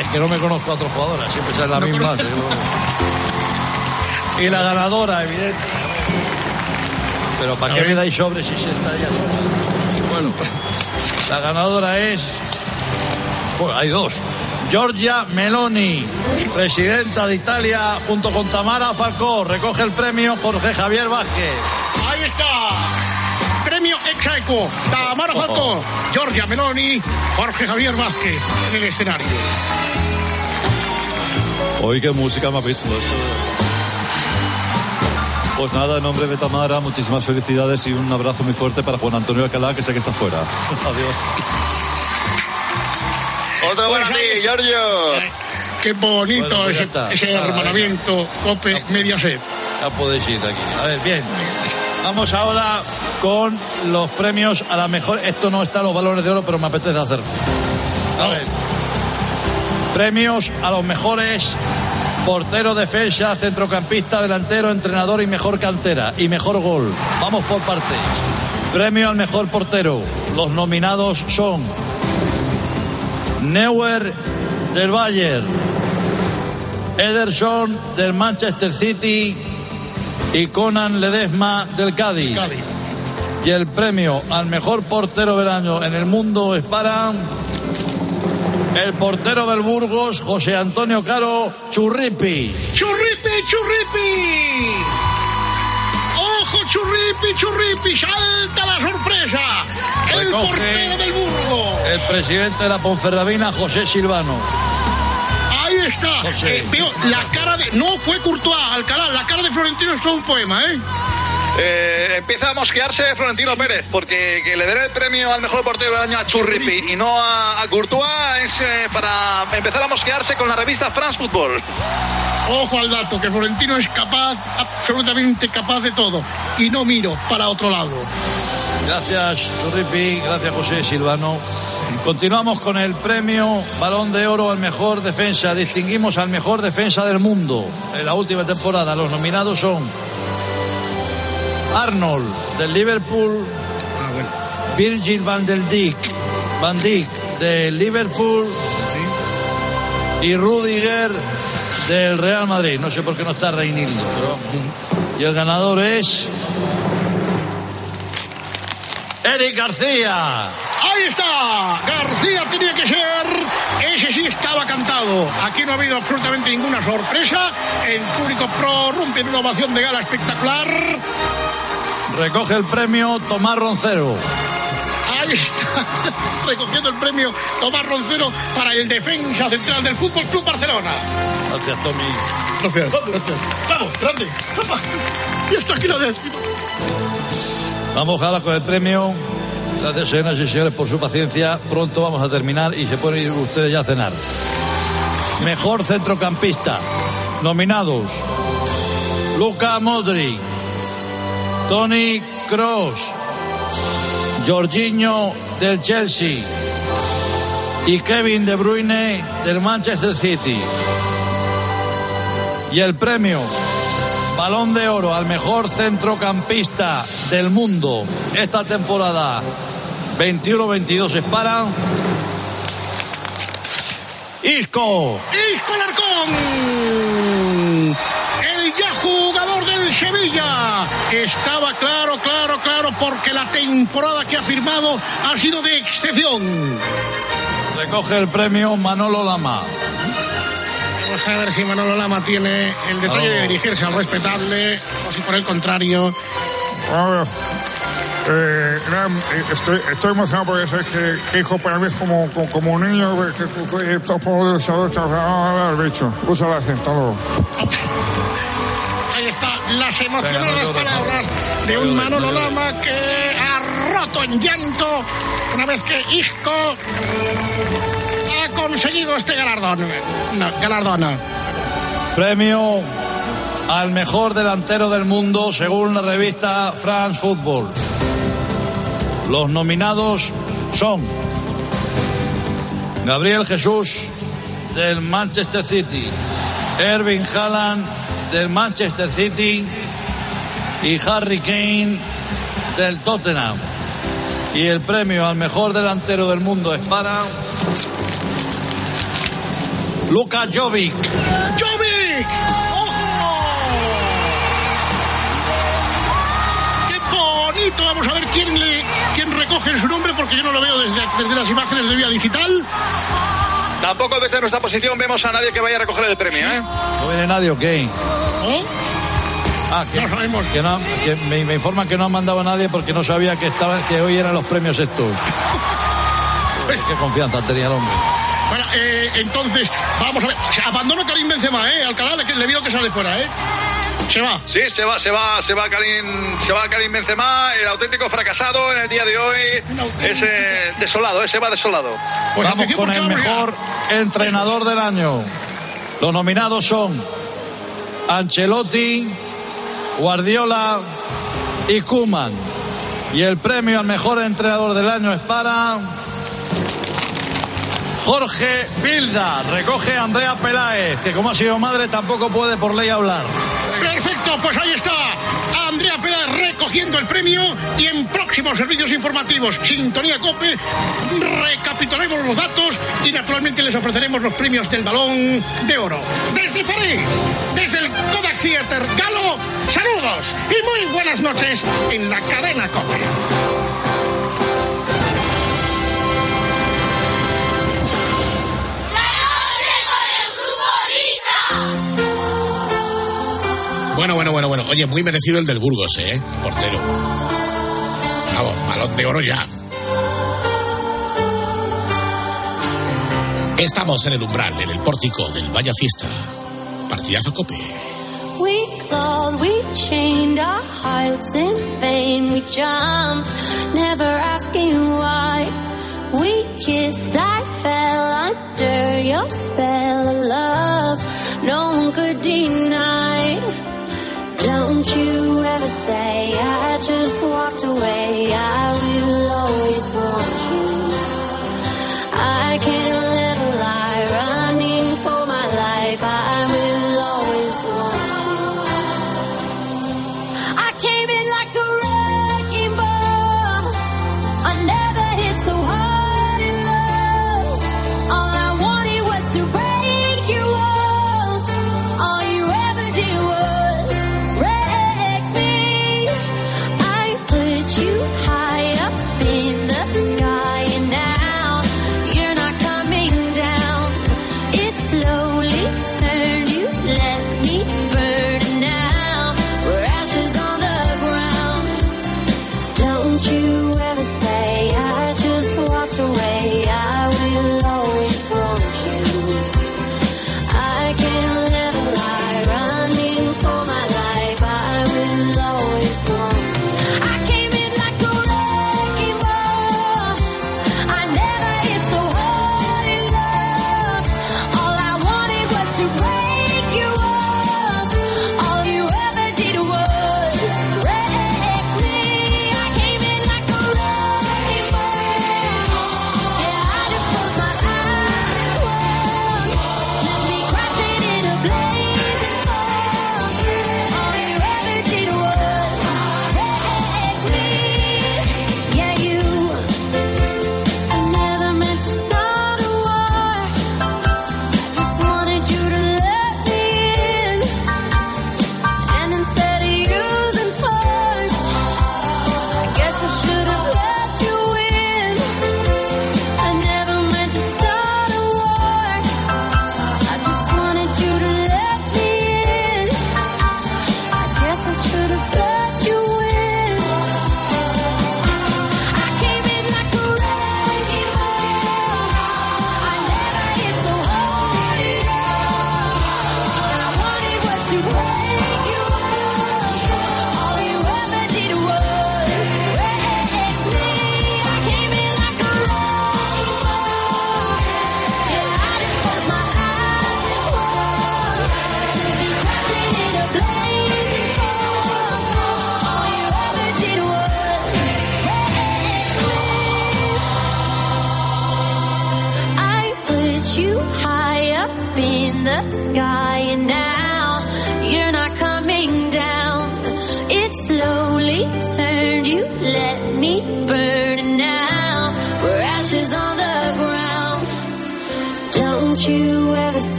Es que no me conozco a otros jugadoras, siempre son las mismas. Y la ganadora, evidente. Pero ¿para qué me dais sobre si se está ya? Bueno, la ganadora es. Bueno, hay dos. Giorgia Meloni, presidenta de Italia, junto con Tamara Falcó. Recoge el premio Jorge Javier Vázquez. Ahí está. Premio Exaeco. Tamara Falcó, Giorgia Meloni, Jorge Javier Vázquez en el escenario. Hoy qué música me habéis puesto. Pues nada, en nombre de Tamara, muchísimas felicidades y un abrazo muy fuerte para Juan Antonio Alcalá, que sé que está fuera. Adiós. Otro para ti, Giorgio. Qué bonito Bueno, pues ese, ese Nada, hermanamiento Cope Mediaset. Ya podéis ir de aquí. A ver, bien. Vamos ahora con los premios a la mejor. Esto no está en los balones de oro, pero me apetece hacerlo. A ver. Premios a los mejores portero, defensa, centrocampista, delantero, entrenador y mejor cantera y mejor gol. Vamos por partes. Premio al mejor portero. Los nominados son Neuer del Bayern, Ederson del Manchester City y Conan Ledesma del Cádiz. Y el premio al mejor portero del año en el mundo es para el portero del Burgos, José Antonio Caro Churripi. ¡Churripi, churripi! ¡Ojo, churripi, churripi! ¡Salta la sorpresa! El Recoge. portero del Burgo. El presidente de la Ponferradina, José Silvano. Ahí está. Eh, veo la cara de. No fue Courtois, Alcalá. La cara de Florentino es todo un poema, ¿eh? Eh, empieza a mosquearse Florentino Pérez, porque que le den el premio al mejor portero del año a Churripi y no a, a Courtois es eh, para empezar a mosquearse con la revista France Football. Ojo al dato, que Florentino es capaz, absolutamente capaz de todo. Y no miro para otro lado. Gracias, Churripi. Gracias, José Silvano. Continuamos con el premio Balón de Oro al mejor defensa. Distinguimos al mejor defensa del mundo en la última temporada. Los nominados son Arnold del Liverpool, Virgil van der Dijk, van Dijk del Liverpool y Rudiger del Real Madrid. No sé por qué no está Reinildo, pero y el ganador es Eric García. Ahí está. García tenía que ser. Ese sí estaba cantado. Aquí no ha habido absolutamente ninguna sorpresa. El público prorrumpe en una ovación de gala espectacular. Recoge el premio Tomás Roncero. Ahí está. Recogiendo el premio Tomás Roncero para el defensa central del Fútbol Club Barcelona. Gracias, Tommy. Gracias, gracias. Vamos, grande. Y hasta aquí la décima. Vamos ahora con el premio. Gracias, señoras y señores, por su paciencia. Pronto vamos a terminar y se pueden ir ustedes ya a cenar. Mejor centrocampista. Nominados. Luca Modric. Tony Cross. Jorginho del Chelsea. Y Kevin De Bruyne del Manchester City. Y el premio Balón de Oro al mejor centrocampista del mundo esta temporada 21-22 es para Isco. Isco Alarcón. El ya jugador del Sevilla. Estaba claro, claro, claro, porque la temporada que ha firmado ha sido de excepción. Recoge el premio Manolo Lama. Vamos a ver si Manolo Lama tiene el detalle de dirigirse al respetable o si por el contrario. A ver, eh, eh, estoy, estoy emocionado porque sabes que, que hijo para mí es como, como, como un niño eh, que que soy eh, todo deseado, ah, las emocionadas palabras de un Manolo. Lama que ha roto en llanto una vez que Isco ha conseguido este galardón. No, galardón. no. Premio al mejor delantero del mundo según la revista France Football. Los nominados son Gabriel Jesús del Manchester City, Erving Haaland del Manchester City y Harry Kane del Tottenham. Y el premio al mejor delantero del mundo es para Luka Jovic. ¡Jovic! ¡Qué bonito! Vamos a ver quién, le, quién recoge su nombre porque yo no lo veo desde, desde las imágenes de vía digital. Tampoco desde nuestra posición vemos a nadie que vaya a recoger el premio, ¿eh? ¿No viene nadie o qué? Ah, que, No sabemos. que no- que me, me informan que no han mandado a nadie porque no sabía que estaban, que hoy eran los premios estos. Qué confianza tenía el hombre. Bueno, eh, entonces, vamos a ver. Se abandona Karim Benzema, ¿eh? Alcalá le, le vio que sale fuera, ¿eh? Se va. Sí, se va, se va, se va Karim, se va Karim Benzema, el auténtico fracasado en el día de hoy. Es eh, desolado, ese va desolado. Pues Vamos con el mejor entrenador del año. Los nominados son Ancelotti, Guardiola y Kuman. Y el premio al mejor entrenador del año es para Jorge Bilda. Recoge a Andrea Peláez, que como ha sido madre tampoco puede por ley hablar. Perfecto, pues ahí está. Andrea Pérez recogiendo el premio y en próximos servicios informativos, Sintonía Cope, recapitularemos los datos y naturalmente les ofreceremos los premios del Balón de Oro. Desde París, desde el Kodak Theater Galo, saludos y muy buenas noches en la cadena Cope. Bueno, bueno, bueno. Oye, muy merecido el del Burgos, ¿eh? Portero. Vamos, balón de oro ya. Estamos en el umbral, en el pórtico del Vaya Fiesta. Partidazo Cope. We clawed, we chained our hearts in vain. We jumped, never asking why. We kissed, I fell under your spell of love. No one could deny. Don't you ever say I just walked away. I will always want you. I can't live a lie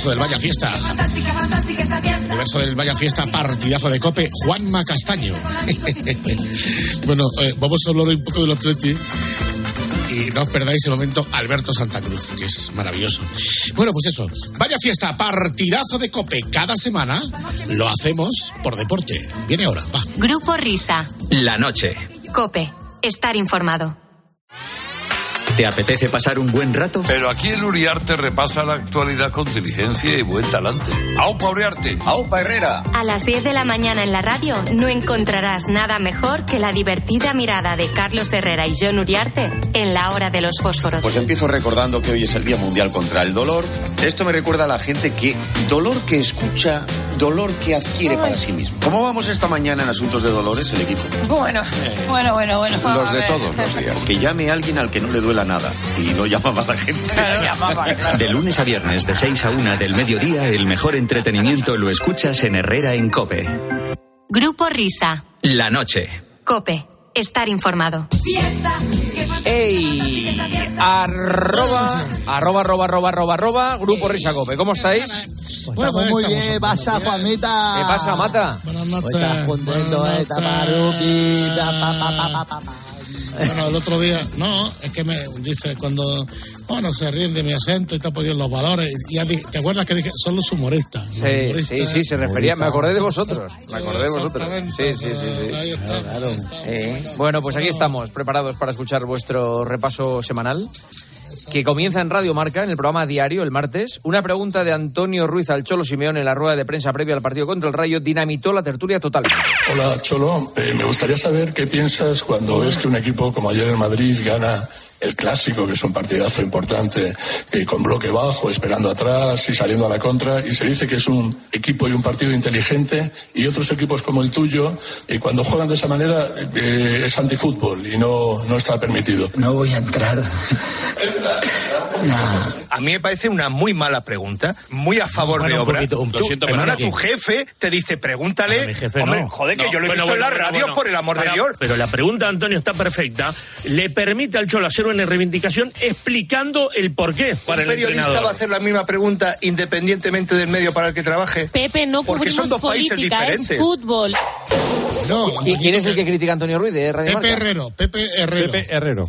por ahí en el universo del Vaya Fiesta. Universo del Vaya Fiesta, partidazo de cope, Juanma Castaño. bueno, eh, vamos a hablar un poco del Atleti. Y no os perdáis el momento Alberto Santa Cruz, que es maravilloso. Bueno, pues eso. Vaya fiesta, partidazo de cope. Cada semana lo hacemos por deporte. Viene ahora, va. Grupo Risa. La noche. Cope. Estar informado. ¿Te apetece pasar un buen rato? Pero aquí el Uriarte repasa la actualidad con diligencia y buen talante. ¡Aupa Uriarte! ¡Aupa Herrera! A las 10 de la mañana en la radio no encontrarás nada mejor que la divertida mirada de Carlos Herrera y John Uriarte en la hora de los fósforos. Pues empiezo recordando que hoy es el Día Mundial contra el Dolor. Esto me recuerda a la gente que dolor que escucha, dolor que adquiere para sí mismo. ¿Cómo vamos esta mañana en asuntos de dolores el equipo? Bueno, bueno, bueno, bueno. Los a de todos los días. Que llame alguien al que no le duela nada y no llamaba a la gente. De lunes a viernes, de 6 a 1 del mediodía, el mejor entretenimiento lo escuchas en Herrera en Cope. Grupo Risa. La noche. Cope. Estar informado. ¡Ey! Arroba, arroba, arroba, arroba, arroba, arroba, Grupo Risa Cope. ¿Cómo estáis? Bueno, pues muy bien, ¿qué pasa, Juanita? ¿Qué pasa, Mata? Buenas noches. Estás contento, eh, Bueno, el otro día, no, es que me dice cuando, bueno, se ríen de mi acento y te apoyan los valores. Y ya dije, ¿te acuerdas que dije, son los humoristas? Los Sí, humoristas. sí, sí, se refería. Me acordé de vosotros. Me acordé de vosotros. Sí, sí, sí. sí. Ahí está. Eh, Bueno, pues aquí estamos, preparados para escuchar vuestro repaso semanal. Que comienza en Radio Marca, en el programa diario, el martes. Una pregunta de Antonio Ruiz al Cholo Simeón en la rueda de prensa previa al partido contra el Rayo dinamitó la tertulia total. Hola Cholo, Eh, me gustaría saber qué piensas cuando ves que un equipo como ayer en Madrid gana el clásico, que es un partidazo importante, eh, con bloque bajo, esperando atrás y saliendo a la contra, y se dice que es un equipo y un partido inteligente, y otros equipos como el tuyo, eh, cuando juegan de esa manera, eh, es antifútbol y no, no está permitido. No voy a entrar. A mí me parece una muy mala pregunta, muy a favor Bueno, de un obra. poquito, un- Tú- lo siento, tu jefe te dice, pregúntale. Pero mi jefe Hombre, no. joder, que No. yo lo he Bueno, visto en la bueno, radio, bueno. por el amor de Dios. Pero la pregunta, Antonio, está perfecta. Le permite al Cholo hacer una reivindicación explicando el porqué para el periodista entrenador. va a hacer la misma pregunta independientemente del medio para el que trabaje. Pepe, no Porque son dos países es diferentes. fútbol. ¿Y quién es el que critica a Antonio Ruiz de Radio Pepe Marca? Herrero, Pepe Herrero. Pepe Herrero.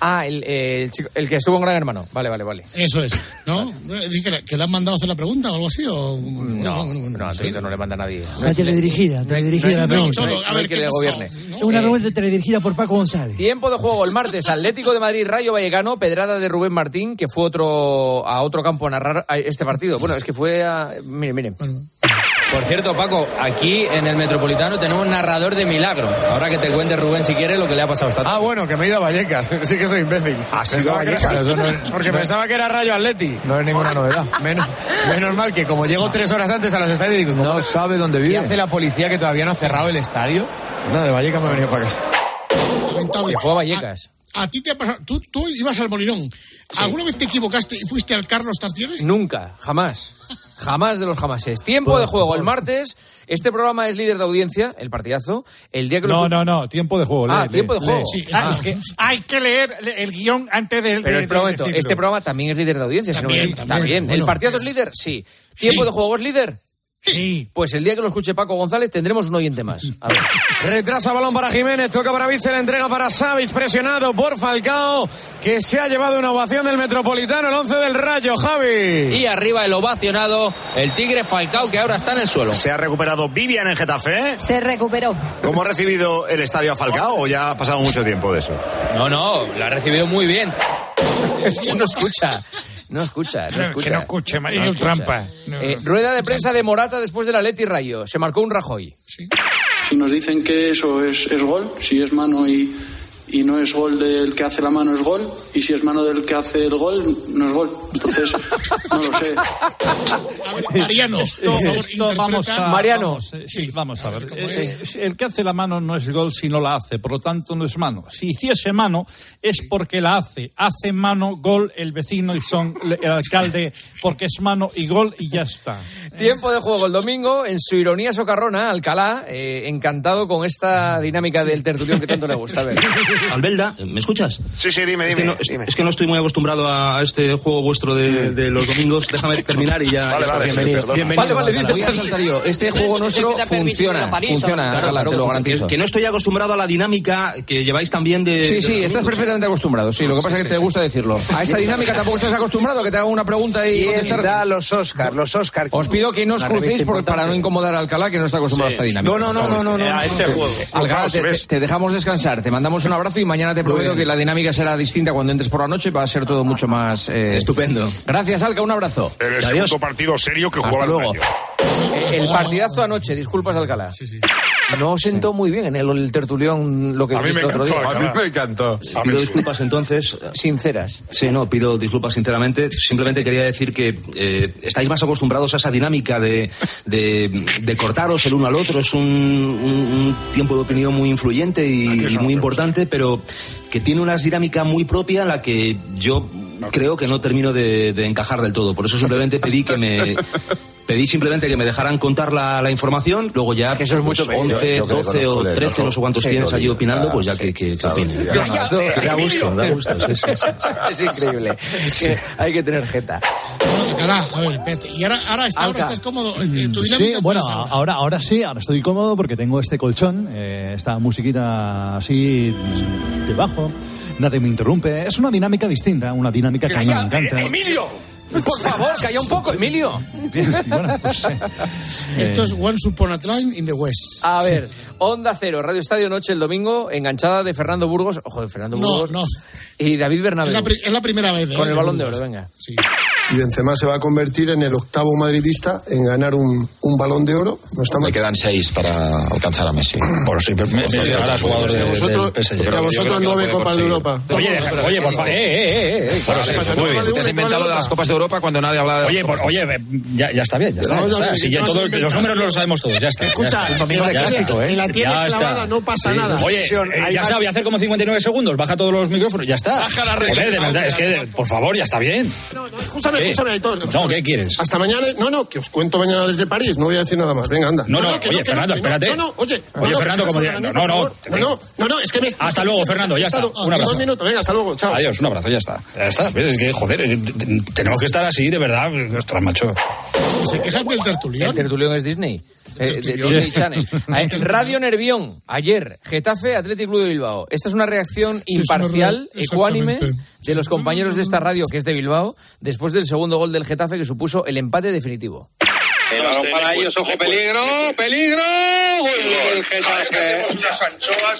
Ah, el, el chico- el que estuvo en Gran Hermano. Vale, vale, vale. Eso es, ¿no? Dice que, le- que le han mandado a hacer la pregunta o algo así. O... No, no, Antonio no le manda a nadie. La teledirigida, teledirigida la no, pregunta. no, no hay que le gobierne. Es una pregunta teledirigida por Paco González. Tiempo de juego el martes, Atlético de Madrid, Rayo Vallecano, pedrada de Rubén Martín, que fue otro a otro campo a narrar a este partido. Bueno, es que fue a... Miren, miren. Por cierto, Paco, aquí en el Metropolitano tenemos un narrador de milagro. Ahora que te cuente Rubén si quiere lo que le ha pasado esta Ah, bueno, que me he ido a Vallecas. Sí que soy imbécil. ¿Has Pensaba ido a que era- Vallecas? No es- Porque no- pensaba que era Rayo Atleti. No es ninguna novedad. Menos, menos mal que como llego tres horas antes a los estadios digo... No sabe dónde vive. ¿Qué hace la policía que todavía no ha cerrado el estadio? Nada, de Vallecas me he venido para acá. Lamentable. Se fue a Vallecas. A, a ti te ha pasado. Tú, tú ibas al Molinón. ¿Alguna vez te equivocaste y fuiste al Carlos Tartienes? Nunca, jamás. Jamás de los jamases. Tiempo de juego el martes. Este programa es líder de audiencia, el partidazo. El día que lo No, no, no, tiempo de juego. Ah, lee, tiempo de juego. Sí, Ah, es que hay que leer el guion antes de. Pero de- de momento, decirlo. este programa también es líder de audiencia. si no me También, también, ¿El bueno. partidazo es líder? Sí. ¿Tiempo de juego es líder? Sí. Pues el día que lo escuche Paco González tendremos un oyente más. A ver. Retrasa balón para Jiménez, toca para Vitzel, entrega para Savic, presionado por Falcao, que se ha llevado una ovación del Metropolitano, el 11 del Rayo, Javi. Y arriba el ovacionado, el Tigre Falcao, que ahora está en el suelo. ¿Se ha recuperado Vivian en Getafe? Se recuperó. ¿Cómo ha recibido el estadio a Falcao o ya ha pasado mucho tiempo de eso? No, no, la ha recibido muy bien. no escucha. No escucha, no No, escucha. que no escuche, No es escucha. trampa. No. Eh, rueda de prensa de Morata después del Atleti Rayo. Se marcó un Rajoy. Si nos dicen que eso es, es gol, si es mano y, y no es gol del que hace la mano es gol, y si es mano del que hace el gol, no es gol. Entonces, no lo sé. Mariano, favor, Esto vamos a, Mariano. vamos, eh, sí, vamos a ver. Eh, el que hace la mano no es gol si no la hace, por lo tanto no es mano. Si hiciese mano es porque la hace. Hace mano, gol el vecino y son el alcalde porque es mano y gol y ya está. Tiempo de juego el domingo, en su ironía socarrona, Alcalá, eh, encantado con esta dinámica del tertulión que tanto le gusta. A ver. Albelda, ¿me escuchas? Sí, sí, dime, Es que, dime. no, es- es que no estoy muy acostumbrado a, este juego vuestro de, de los domingos. Déjame terminar y ya. Vale, vale, bienvenido. perdona. bienvenido. Vale, vale, dice. Este juego nuestro funciona, funciona, Claro, Alcalá, claro, te lo que- garantizo. Que, no estoy acostumbrado a la dinámica que lleváis también de. Sí, de sí, estás perfectamente acostumbrado. Sí, lo que pasa es que te gusta decirlo. A esta dinámica tampoco estás acostumbrado, que te haga una pregunta y contestar. los Oscar, los Oscar. Os pido que no os crucéis por- para no incomodar a Alcalá, que no está acostumbrado a esta dinámica. No, no, no, no, no, no. Este juego. Alcalá, te, dejamos descansar, te mandamos un abrazo y mañana te prometo que la dinámica será distinta cuando entres por la noche, va a ser todo mucho más... eh, Estupendo. Gracias, Alca, un abrazo. El segundo partido serio que Hasta jugaba el luego. El partidazo anoche, disculpas, Alcalá. No sentó muy bien en el, el tertulión lo que A mí me viste otro día. A mí me encantó. Pido disculpas entonces. Sinceras. Sí, no, pido disculpas sinceramente. Simplemente quería decir que eh, estáis más acostumbrados a esa dinámica de, de, de cortaros el uno al otro. Es un, un- un tiempo de opinión muy influyente y, y muy importante, pero que tiene una dinámica muy propia en la que yo creo que no termino de, de encajar del todo. Por eso simplemente pedí que me... Pedí simplemente que me dejaran contar la, la información, luego ya que eso es mucho pues, pedir. 11, Yo- yo que 12 o conozco, 13, no sé cuántos Sí, tienes allí opinando, claro, pues ya sí, que, que, que opinen. ya. Ya, Esto ya, da gusto, da gusto. sí, sí, sí. Es increíble. Que hay que tener jeta. Alcalá, a ver, espérate. Y ahora, ahora, hasta ahora estás cómodo. Eh, Tu Sí, dinámica, bueno, ¿cuál es ahora? ahora, ahora sí, ahora estoy cómodo porque tengo este colchón, eh, esta musiquita así debajo. Nadie me interrumpe. Es una dinámica distinta, una dinámica que a mí me encanta. ¡Emilio! Por favor, calla un poco, Emilio. Bien, bueno, pues, eh, Esto eh, es Once Upon a Time in the West. A ver, Onda Cero, Radio Estadio Noche el domingo, enganchada de Fernando Burgos, ojo de Fernando No, Burgos no. y David Es Bernabéu. la, es la primera vez. ¿eh? Con el balón de oro, venga. Sí. Y Benzema se va a convertir en el octavo madridista en ganar un, un balón de oro. No está mal. Me quedan seis para alcanzar a Messi. Por si me, me, ahora es jugador Y a de- vosotros, a vosotros nueve Copas de Europa. Oye, oye, por favor. Eh, eh, eh, eh. Sí, muy No bien. vale Te has inventado no de las Copas de Europa cuando nadie hablaba de Oye, las por- Copas. oye, ya, ya está bien, ya está. No, ya no, está. no, Si no, ya no, todo- no, los no, números no, los sabemos todos, ya está. Escucha, ya está. en la Ya tiene- está. en la tiene Ya está. clavada, no pasa nada. Oye, eh, ya está, voy a hacer como 59 segundos, baja todos los micrófonos, ya está. Baja la Joder, de verdad, es que, por favor, ya está bien. Escúchame, ¿Qué? escúchame, Aitor. No, ¿qué quieres? Hasta mañana. No, no, que os cuento mañana desde París. No voy a decir nada más. Venga, anda. No, no, que oye, que Fernando, espérate. No, no, oye. Oye, no, Fernando, como hablando, no, no. No, no, no, no, es que me. Hasta luego, Fernando, ya está. Un Dos abrazo. minutos, venga, hasta luego, chao. Adiós, un abrazo, ya está. Ya está. Es que, joder, eh, tenemos que estar así, de verdad. Ostras, macho. Y se quejan del tertulión. El tertulión es Disney. Eh, de tertulión. Disney Channel. Eh, Radio Nervión, ayer, Getafe, Atlético Club de Bilbao. Esta es una reacción Sí, es una imparcial, re- ecuánime, de los compañeros de esta radio, que es de Bilbao, después del segundo gol del Getafe que supuso el empate definitivo. El balón para ellos, ojo, peligro, peligro, gol del Getafe.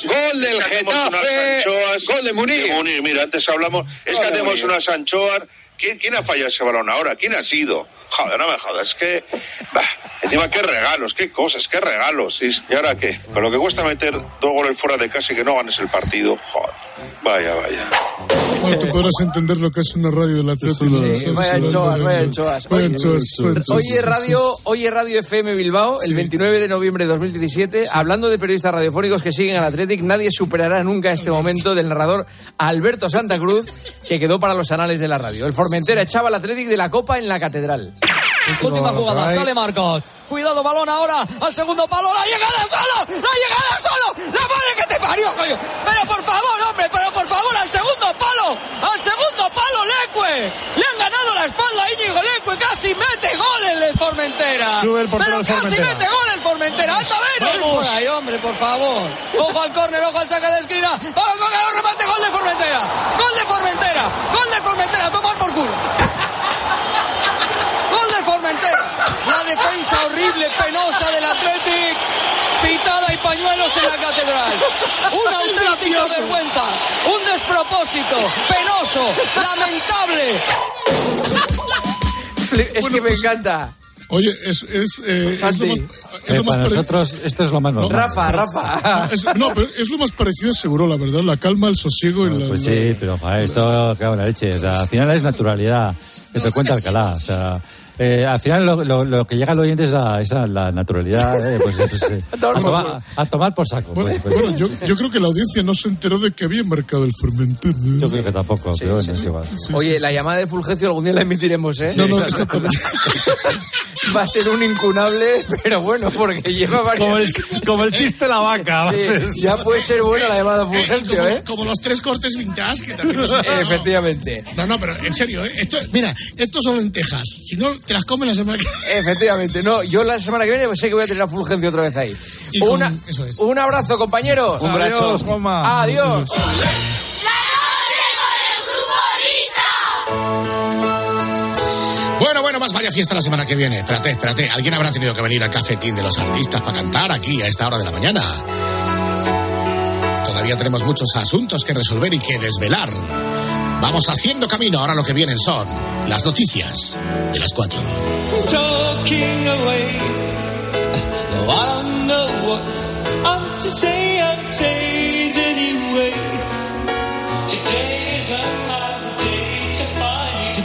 Gol del Getafe, gol de Munir. Munir, mira, antes hablamos, es que de hacemos unas anchoas. ¿Quién, ¿Quién ha fallado ese balón ahora? ¿Quién ha sido? Joder, no me jodas, es que. bah, encima, qué regalos, qué cosas, qué regalos. ¿Y, y ahora qué? Con lo que cuesta meter dos goles fuera de casa y que no ganes el partido. Joder, vaya, vaya. Bueno, tú podrás entender lo que es una radio del Atlético. Sí, vaya anchoas, vaya anchoas. Vaya Oye, vaya anchoas. Oye Radio, Oye Radio FM Bilbao, el 29 de noviembre de 2017, hablando de periodistas radiofónicos que siguen al Athletic, nadie superará nunca este momento del narrador Alberto Santa Cruz, que quedó para los anales de la radio. El Formentera echaba al Athletic de la Copa en la Catedral. Última jugada, sale Marcos. Cuidado, balón ahora al segundo palo. ¡La llegada solo! ¡La llegada solo! ¡La madre que te parió, coño! Pero por favor, hombre, pero por favor, al segundo palo. Al segundo palo, Leque. Le han ganado la espalda a Íñigo Leque. Casi mete gol en el Formentera. Sube el portero pero casi Formentera. mete gol el Formentera. ¡Alta! Vamos. Por ahí, hombre, por favor. Ojo al córner, ojo al saque de esquina. ¡Vamos, el remate! ¡Gol de Formentera! ¡Gol de Formentera! ¡Gol de Formentera! ¡Tomar por culo! Formentera. La defensa horrible, penosa del Athletic. Pitada y pañuelos en la catedral. Una Es auténtica vergüenza. Un despropósito. Penoso. Lamentable. Es que me encanta. Oye, es, es, eh, es lo más, es Eh, lo más para nosotros esto es lo más normal. Rafa, Rafa. No, es, no, pero es lo más parecido seguro, la verdad. La calma, el sosiego y la. Pues la- sí, pero joder, esto, cago en la leche. O sea, al final es naturalidad que te cuenta Alcalá. O sea, eh, al final lo, lo- lo que llega al oyente es a, es a la naturalidad. eh, pues, pues, eh, a, tomar, a tomar por saco. pues, pues. Bueno, yo, yo creo que la audiencia no se enteró de que había mercado el Formentera. Yo creo que tampoco, pero bueno, es igual. Oye, la llamada de Fulgencio algún día la emitiremos, ¿eh? No, no, exactamente. Va a ser un incunable, pero bueno, porque lleva varios... Como el, como el chiste de la vaca. va a Sí, ser. ya puede ser buena la llamada de Eh, Fulgencio, como, ¿eh? como los tres cortes vintage que también Efectivamente. No, no, pero en serio, ¿eh? Esto, mira, esto solo en Texas. Si no, te las comen la semana que Efectivamente, no, yo la semana que viene sé que voy a tener a Fulgencio otra vez ahí. Y con- Una- eso es. Un abrazo, compañeros. Un abrazo. Adiós, Juanma. Adiós. Bueno, bueno, más vaya fiesta la semana que viene. Espérate, espérate. Alguien habrá tenido que venir al cafetín de los artistas para cantar aquí a esta hora de la mañana. Todavía tenemos muchos asuntos que resolver y que desvelar. Vamos haciendo camino. Ahora lo que vienen son las noticias de las cuatro.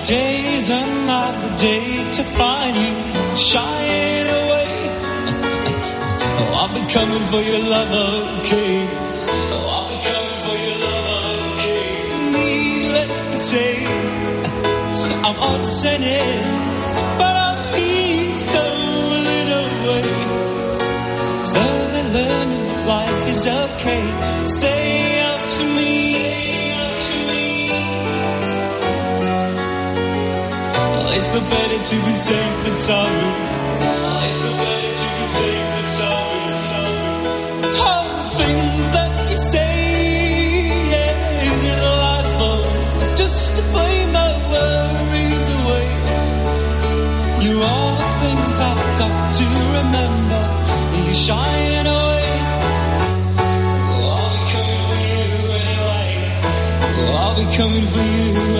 Today's another day to find you. Shying away. Oh, I'll be coming for your love, okay. I'm on sentence, but I'm eased stolen away. Slowly learning life is okay. Say after me. It's no better to be safe than sorry.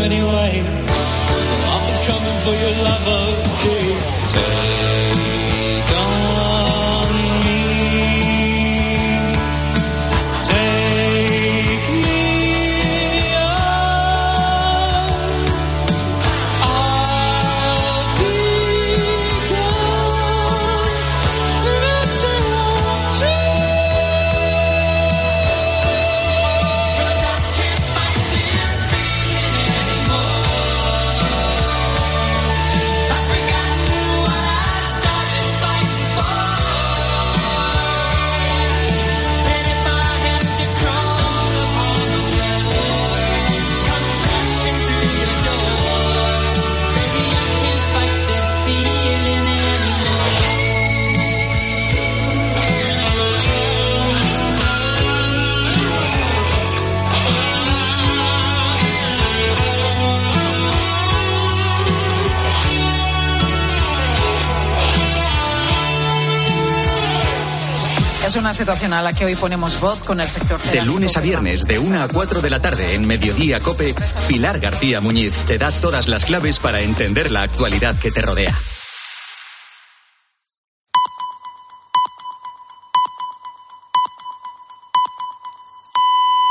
Anyway. Oh, I'll be coming for your love, Es una situación a la que hoy ponemos voz con el sector De lunes a viernes, de 1 a 4 de la tarde, en Mediodía Cope, Pilar García Muñiz te da todas las claves para entender la actualidad que te rodea.